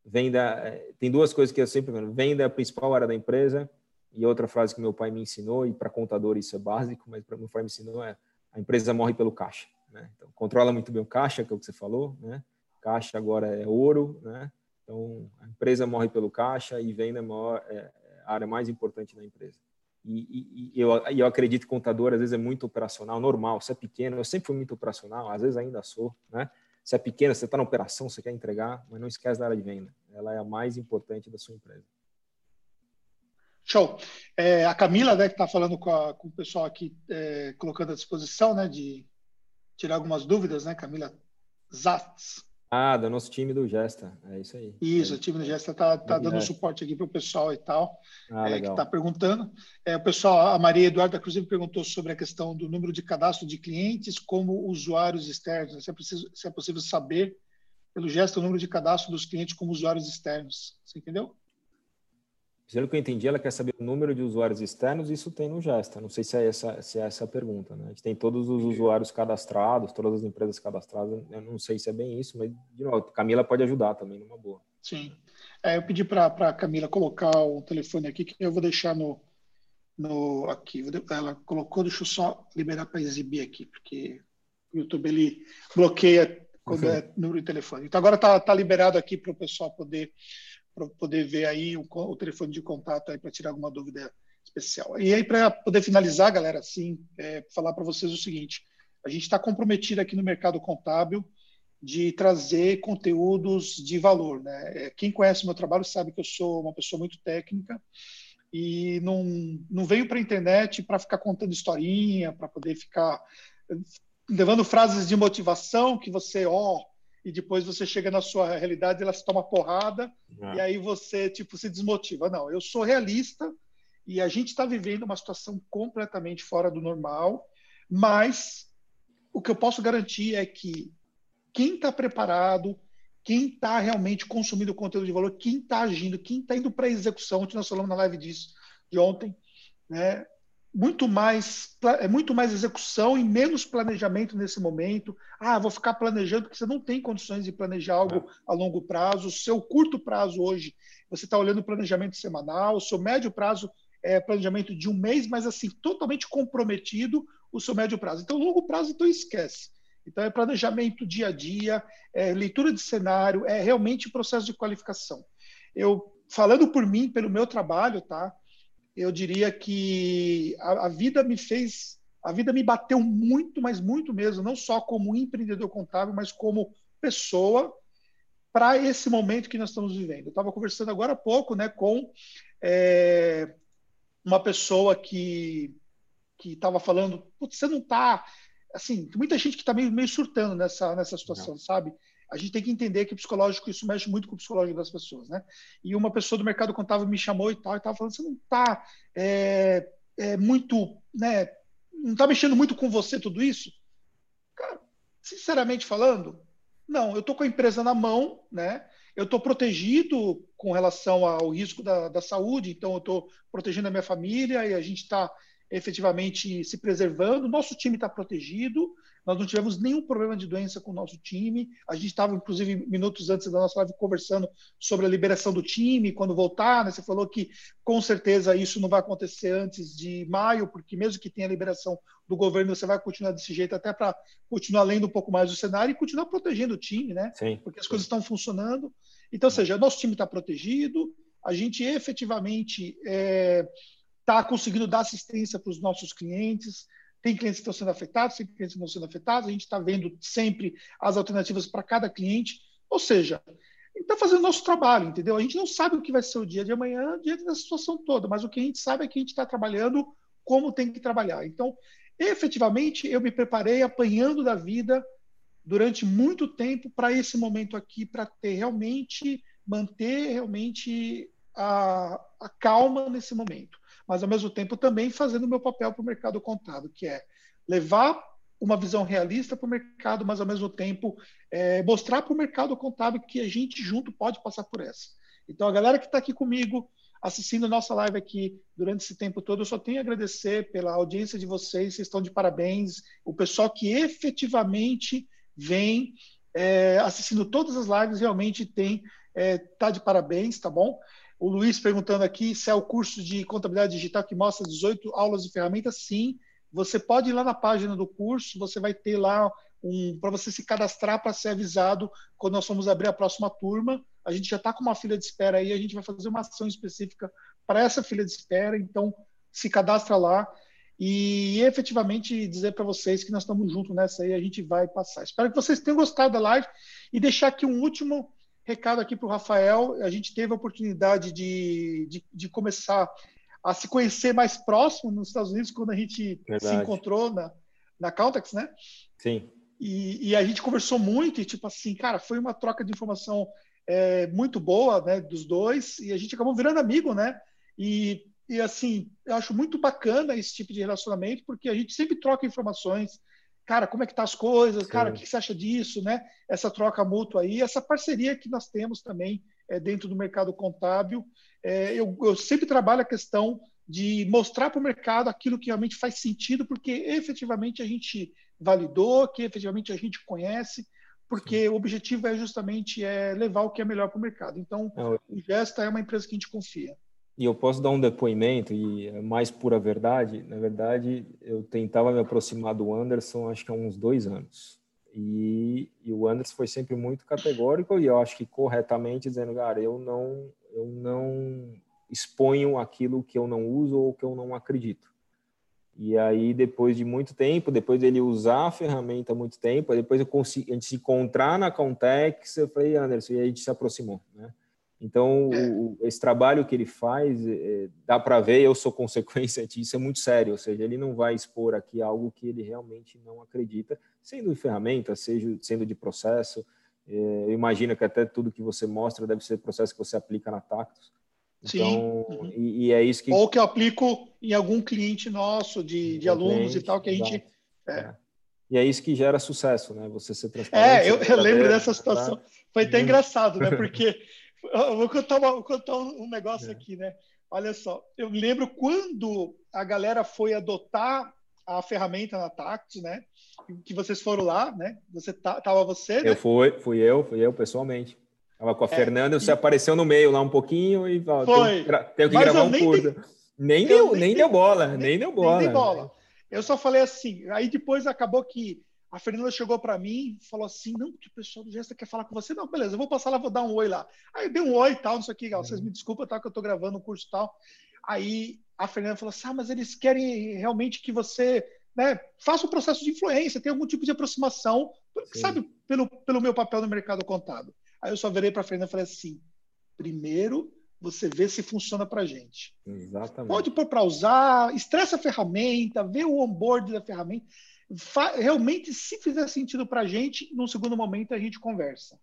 venda é, tem duas coisas que eu sempre vendo. Venda é a principal área da empresa e outra frase que meu pai me ensinou e para contador isso é básico, mas para meu pai me ensinou é a empresa morre pelo caixa. Né? Então, controla muito bem o caixa, que é o que você falou. Né? Caixa agora é ouro. Né? Então, a empresa morre pelo caixa e venda é, maior, é a área mais importante da empresa. E, e, e eu, eu acredito que contador, às vezes, é muito operacional, normal. Se é pequeno, eu sempre fui muito operacional, às vezes ainda sou. Né? Se é pequeno, você está na operação, você quer entregar, mas não esquece da área de venda. Ela é a mais importante da sua empresa. Show. É, a Camila, né, que está falando com, a, com, o pessoal aqui, é, colocando à disposição, né, de tirar algumas dúvidas, né, Camila Zatz. Ah, do nosso time do Gesta, é isso aí. Isso, é. o time do Gesta está tá dando suporte aqui para o pessoal e tal, ah, é, que está perguntando. É, o pessoal, a Maria Eduarda, inclusive, perguntou sobre a questão do número de cadastro de clientes como usuários externos. Se é, preciso, se é possível saber, pelo Gesta, o número de cadastro dos clientes como usuários externos. Você entendeu? Pelo que eu entendi, ela quer saber o número de usuários externos, isso tem no Gesta. Não sei se é essa, se é essa a pergunta. Né? A gente tem todos os usuários cadastrados, todas as empresas cadastradas. Eu não sei se é bem isso, mas, de novo, Camila pode ajudar também numa boa. Sim. É, eu pedi para a Camila colocar o telefone aqui, que eu vou deixar no. no aqui. Ela colocou, deixa eu só liberar para exibir aqui, porque o YouTube ele bloqueia quando é número de telefone. Então agora está tá liberado aqui para o pessoal poder para poder ver aí o, o, telefone de contato aí para tirar alguma dúvida especial. E aí para poder finalizar, galera, assim, é, falar para vocês o seguinte: a gente está comprometido aqui no mercado contábil de trazer conteúdos de valor, né? É, quem conhece meu trabalho sabe que eu sou uma pessoa muito técnica e não, não veio para a internet para ficar contando historinha, para poder ficar levando frases de motivação que você, ó, oh, e depois você chega na sua realidade, ela se toma porrada e aí você tipo se desmotiva. Não, eu sou realista e a gente está vivendo uma situação completamente fora do normal, mas o que eu posso garantir é que quem está preparado, quem está realmente consumindo conteúdo de valor, quem está agindo, quem está indo para a execução, ontem nós falamos na live disso de ontem, né? Muito mais é muito mais execução e menos planejamento nesse momento. Ah, vou ficar planejando porque você não tem condições de planejar algo a longo prazo. O seu curto prazo hoje, você está olhando o planejamento semanal. O seu médio prazo é planejamento de um mês, mas assim totalmente comprometido o seu médio prazo. Então, longo prazo, então esquece. Então, é planejamento dia a dia, é leitura de cenário, é realmente processo de qualificação. Eu falando por mim, pelo meu trabalho, tá? Eu diria que a, a, vida me fez, a vida me bateu muito, mas muito mesmo, não só como empreendedor contábil, mas como pessoa para esse momento que nós estamos vivendo. Eu estava conversando agora há pouco, né, com é, uma pessoa que que estava falando, você não está, assim, tem muita gente que está meio, meio surtando nessa nessa situação, não. sabe? A gente tem que entender que o psicológico, isso mexe muito com o psicológico das pessoas, né? E uma pessoa do mercado contábil me chamou e tal, e estava falando, você não está é, é, muito, né? Não está mexendo muito com você tudo isso? Cara, sinceramente falando, não, eu estou com a empresa na mão, né? Eu estou protegido com relação ao risco da, da saúde, então eu estou protegendo a minha família e a gente está efetivamente se preservando. Nosso time está protegido, nós não tivemos nenhum problema de doença com o nosso time. A gente estava, inclusive, minutos antes da nossa live, conversando sobre a liberação do time, quando voltar. Né? Você falou que com certeza isso não vai acontecer antes de maio, porque mesmo que tenha liberação do governo, você vai continuar desse jeito até para continuar lendo um pouco mais do cenário e continuar protegendo o time, né? Sim, porque as coisas estão funcionando. Então, ou seja, nosso time está protegido, a gente efetivamente está é, tá conseguindo dar assistência para os nossos clientes, tem clientes que estão sendo afetados, tem clientes que não sendo afetados, a gente está vendo sempre as alternativas para cada cliente. Ou seja, está fazendo o nosso trabalho, entendeu? A gente não sabe o que vai ser o dia de amanhã diante da situação toda, mas o que a gente sabe é que a gente está trabalhando como tem que trabalhar. Então, efetivamente, eu me preparei apanhando da vida durante muito tempo para esse momento aqui, para ter realmente, manter realmente a, a calma nesse momento mas ao mesmo tempo também fazendo o meu papel para o mercado contábil, que é levar uma visão realista para o mercado, mas ao mesmo tempo é, mostrar para o mercado contábil que a gente junto pode passar por essa. Então, a galera que está aqui comigo, assistindo nossa live aqui durante esse tempo todo, eu só tenho a agradecer pela audiência de vocês, vocês estão de parabéns. O pessoal que efetivamente vem é, assistindo todas as lives realmente tem é, tá de parabéns, tá bom? O Luiz perguntando aqui se é o curso de contabilidade digital que mostra 18 aulas de ferramentas. Sim, você pode ir lá na página do curso, você vai ter lá um para você se cadastrar para ser avisado quando nós vamos abrir a próxima turma. A gente já está com uma fila de espera aí, a gente vai fazer uma ação específica para essa fila de espera, então se cadastra lá e efetivamente dizer para vocês que nós estamos juntos nessa aí, a gente vai passar. Espero que vocês tenham gostado da live e deixar aqui um último recado aqui para o Rafael. A gente teve a oportunidade de, de, de, começar a se conhecer mais próximo nos Estados Unidos quando a gente Verdade. se encontrou na, na Caltex, né? Sim. E, e, a gente conversou muito e, tipo assim, cara, foi uma troca de informação é, muito boa, né, dos dois, e a gente acabou virando amigo, né? E, e, assim, eu acho muito bacana esse tipo de relacionamento, porque a gente sempre troca informações, cara, como é que tá as coisas, Sim. cara, o que você acha disso, né? Essa troca mútua aí, essa parceria que nós temos também é, dentro do mercado contábil. É, eu, eu, sempre trabalho a questão de mostrar para o mercado aquilo que realmente faz sentido, porque efetivamente a gente validou, que efetivamente a gente conhece, porque Sim. o objetivo é justamente é levar o que é melhor para o mercado. Então, Não, o Gesta é uma empresa que a gente confia e eu posso dar um depoimento e é mais pura verdade. Na verdade, eu tentava me aproximar do Anderson acho que há uns dois anos. E, e, o Anderson foi sempre muito categórico e eu acho que corretamente dizendo, cara, eu não, eu não exponho aquilo que eu não uso ou que eu não acredito. E aí, depois de muito tempo, depois dele usar a ferramenta muito tempo, depois eu consegui, a gente se encontrar na Context, eu falei, Anderson, e a gente se aproximou, né? Então, é. o, esse trabalho que ele faz, é, dá para ver, eu sou consequência disso, é muito sério, ou seja, ele não vai expor aqui algo que ele realmente não acredita, sendo de ferramenta, seja sendo de processo. É, eu imagino que até tudo que você mostra deve ser processo que você aplica na Tactus. Então, Sim. Uhum. E, e, é isso que. Ou que eu aplico em algum cliente nosso, de, de alunos cliente, e tal, que a gente. É. é. E é isso que gera sucesso, né? Você ser transparente. É, eu, eu lembro dessa situação. Foi até engraçado, né? Porque eu vou contar, uma, vou contar um negócio é. aqui, né? Olha só, eu lembro quando a galera foi adotar a ferramenta na Tact, né? Que vocês foram lá, né? Você tá, tava você, né? Eu fui, fui eu, fui eu pessoalmente. Tava com a é, Fernanda, você e... apareceu no meio lá um pouquinho e ó, foi. Tenho, tenho que Mas gravar um curso. Nem, deu, nem, nem deu bola, nem, nem deu bola. Nem deu bola. Eu só falei assim, aí depois acabou que a Fernanda chegou para mim e falou assim: não, que o pessoal do Gesta quer falar com você. Não, beleza, eu vou passar lá, vou dar um oi lá. Aí eu dei um oi e tal, não sei o que, vocês me desculpem, tá, que eu estou gravando um curso e tal. Aí a Fernanda falou assim: ah, mas eles querem realmente que você né, faça um processo de influência, tenha algum tipo de aproximação, sabe, pelo, pelo meu papel no mercado contábil. Aí eu só virei para a Fernanda e falei assim: primeiro você vê se funciona para gente. Exatamente. Pode pôr para usar, estressa a ferramenta, vê o onboard da ferramenta realmente, se fizer sentido para a gente, num segundo momento a gente conversa.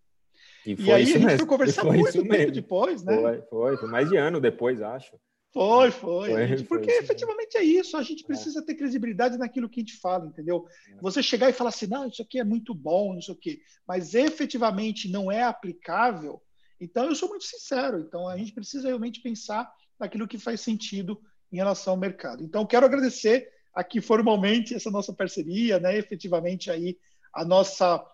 E, e aí a gente mesmo. foi conversar foi muito tempo depois, né? Foi, foi, foi, mais de ano depois, acho. Foi, foi. foi gente, porque efetivamente é isso, a gente é. precisa é. ter credibilidade naquilo que a gente fala, entendeu? É. Você chegar e falar assim, não, isso aqui é muito bom, não sei o quê, mas efetivamente não é aplicável, então eu sou muito sincero, então a gente precisa realmente pensar naquilo que faz sentido em relação ao mercado. Então, quero agradecer aqui formalmente essa nossa parceria, né? Efetivamente aí a nossa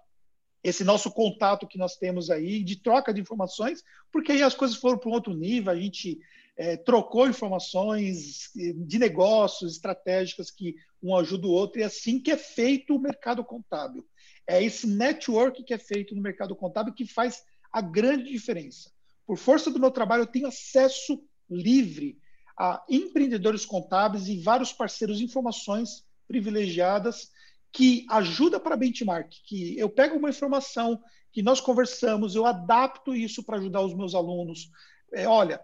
esse nosso contato que nós temos aí de troca de informações, porque aí as coisas foram para um outro nível, a gente é, trocou informações de negócios estratégicas que um ajuda o outro, e é assim que é feito o mercado contábil. É esse network que é feito no mercado contábil que faz a grande diferença. Por força do meu trabalho, eu tenho acesso livre a empreendedores contábeis e vários parceiros informações privilegiadas que ajuda para benchmark, que eu pego uma informação que nós conversamos, eu adapto isso para ajudar os meus alunos. É, olha,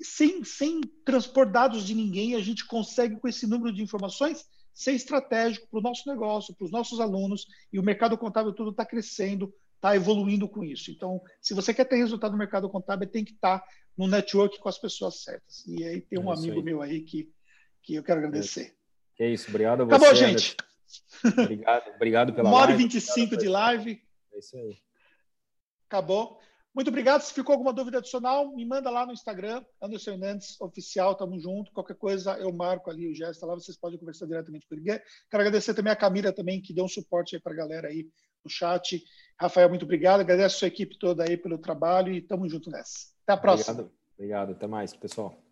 sem, sem transpor dados de ninguém, a gente consegue, com esse número de informações, ser estratégico para o nosso negócio, para os nossos alunos, e o mercado contábil tudo está crescendo, está evoluindo com isso. Então, se você quer ter resultado no mercado contábil, tem que estar tá no network com as pessoas certas. E aí tem um é amigo aí. meu aí que, que eu quero agradecer. É isso, obrigado a você. Acabou, gente. Obrigado, obrigado pela Uma hora e 25 de live. É isso aí. Acabou. Muito obrigado. Se ficou alguma dúvida adicional, me manda lá no Instagram, Anderson Hernandes Oficial, tamo junto. Qualquer coisa, eu marco ali o gesto lá, vocês podem conversar diretamente com ele. Quero agradecer também a Camila também, que deu um suporte aí para a galera aí no chat. Rafael, muito obrigado. Agradeço a sua equipe toda aí pelo trabalho e tamo junto nessa. Até a próxima. Obrigado, obrigado. Até mais, pessoal.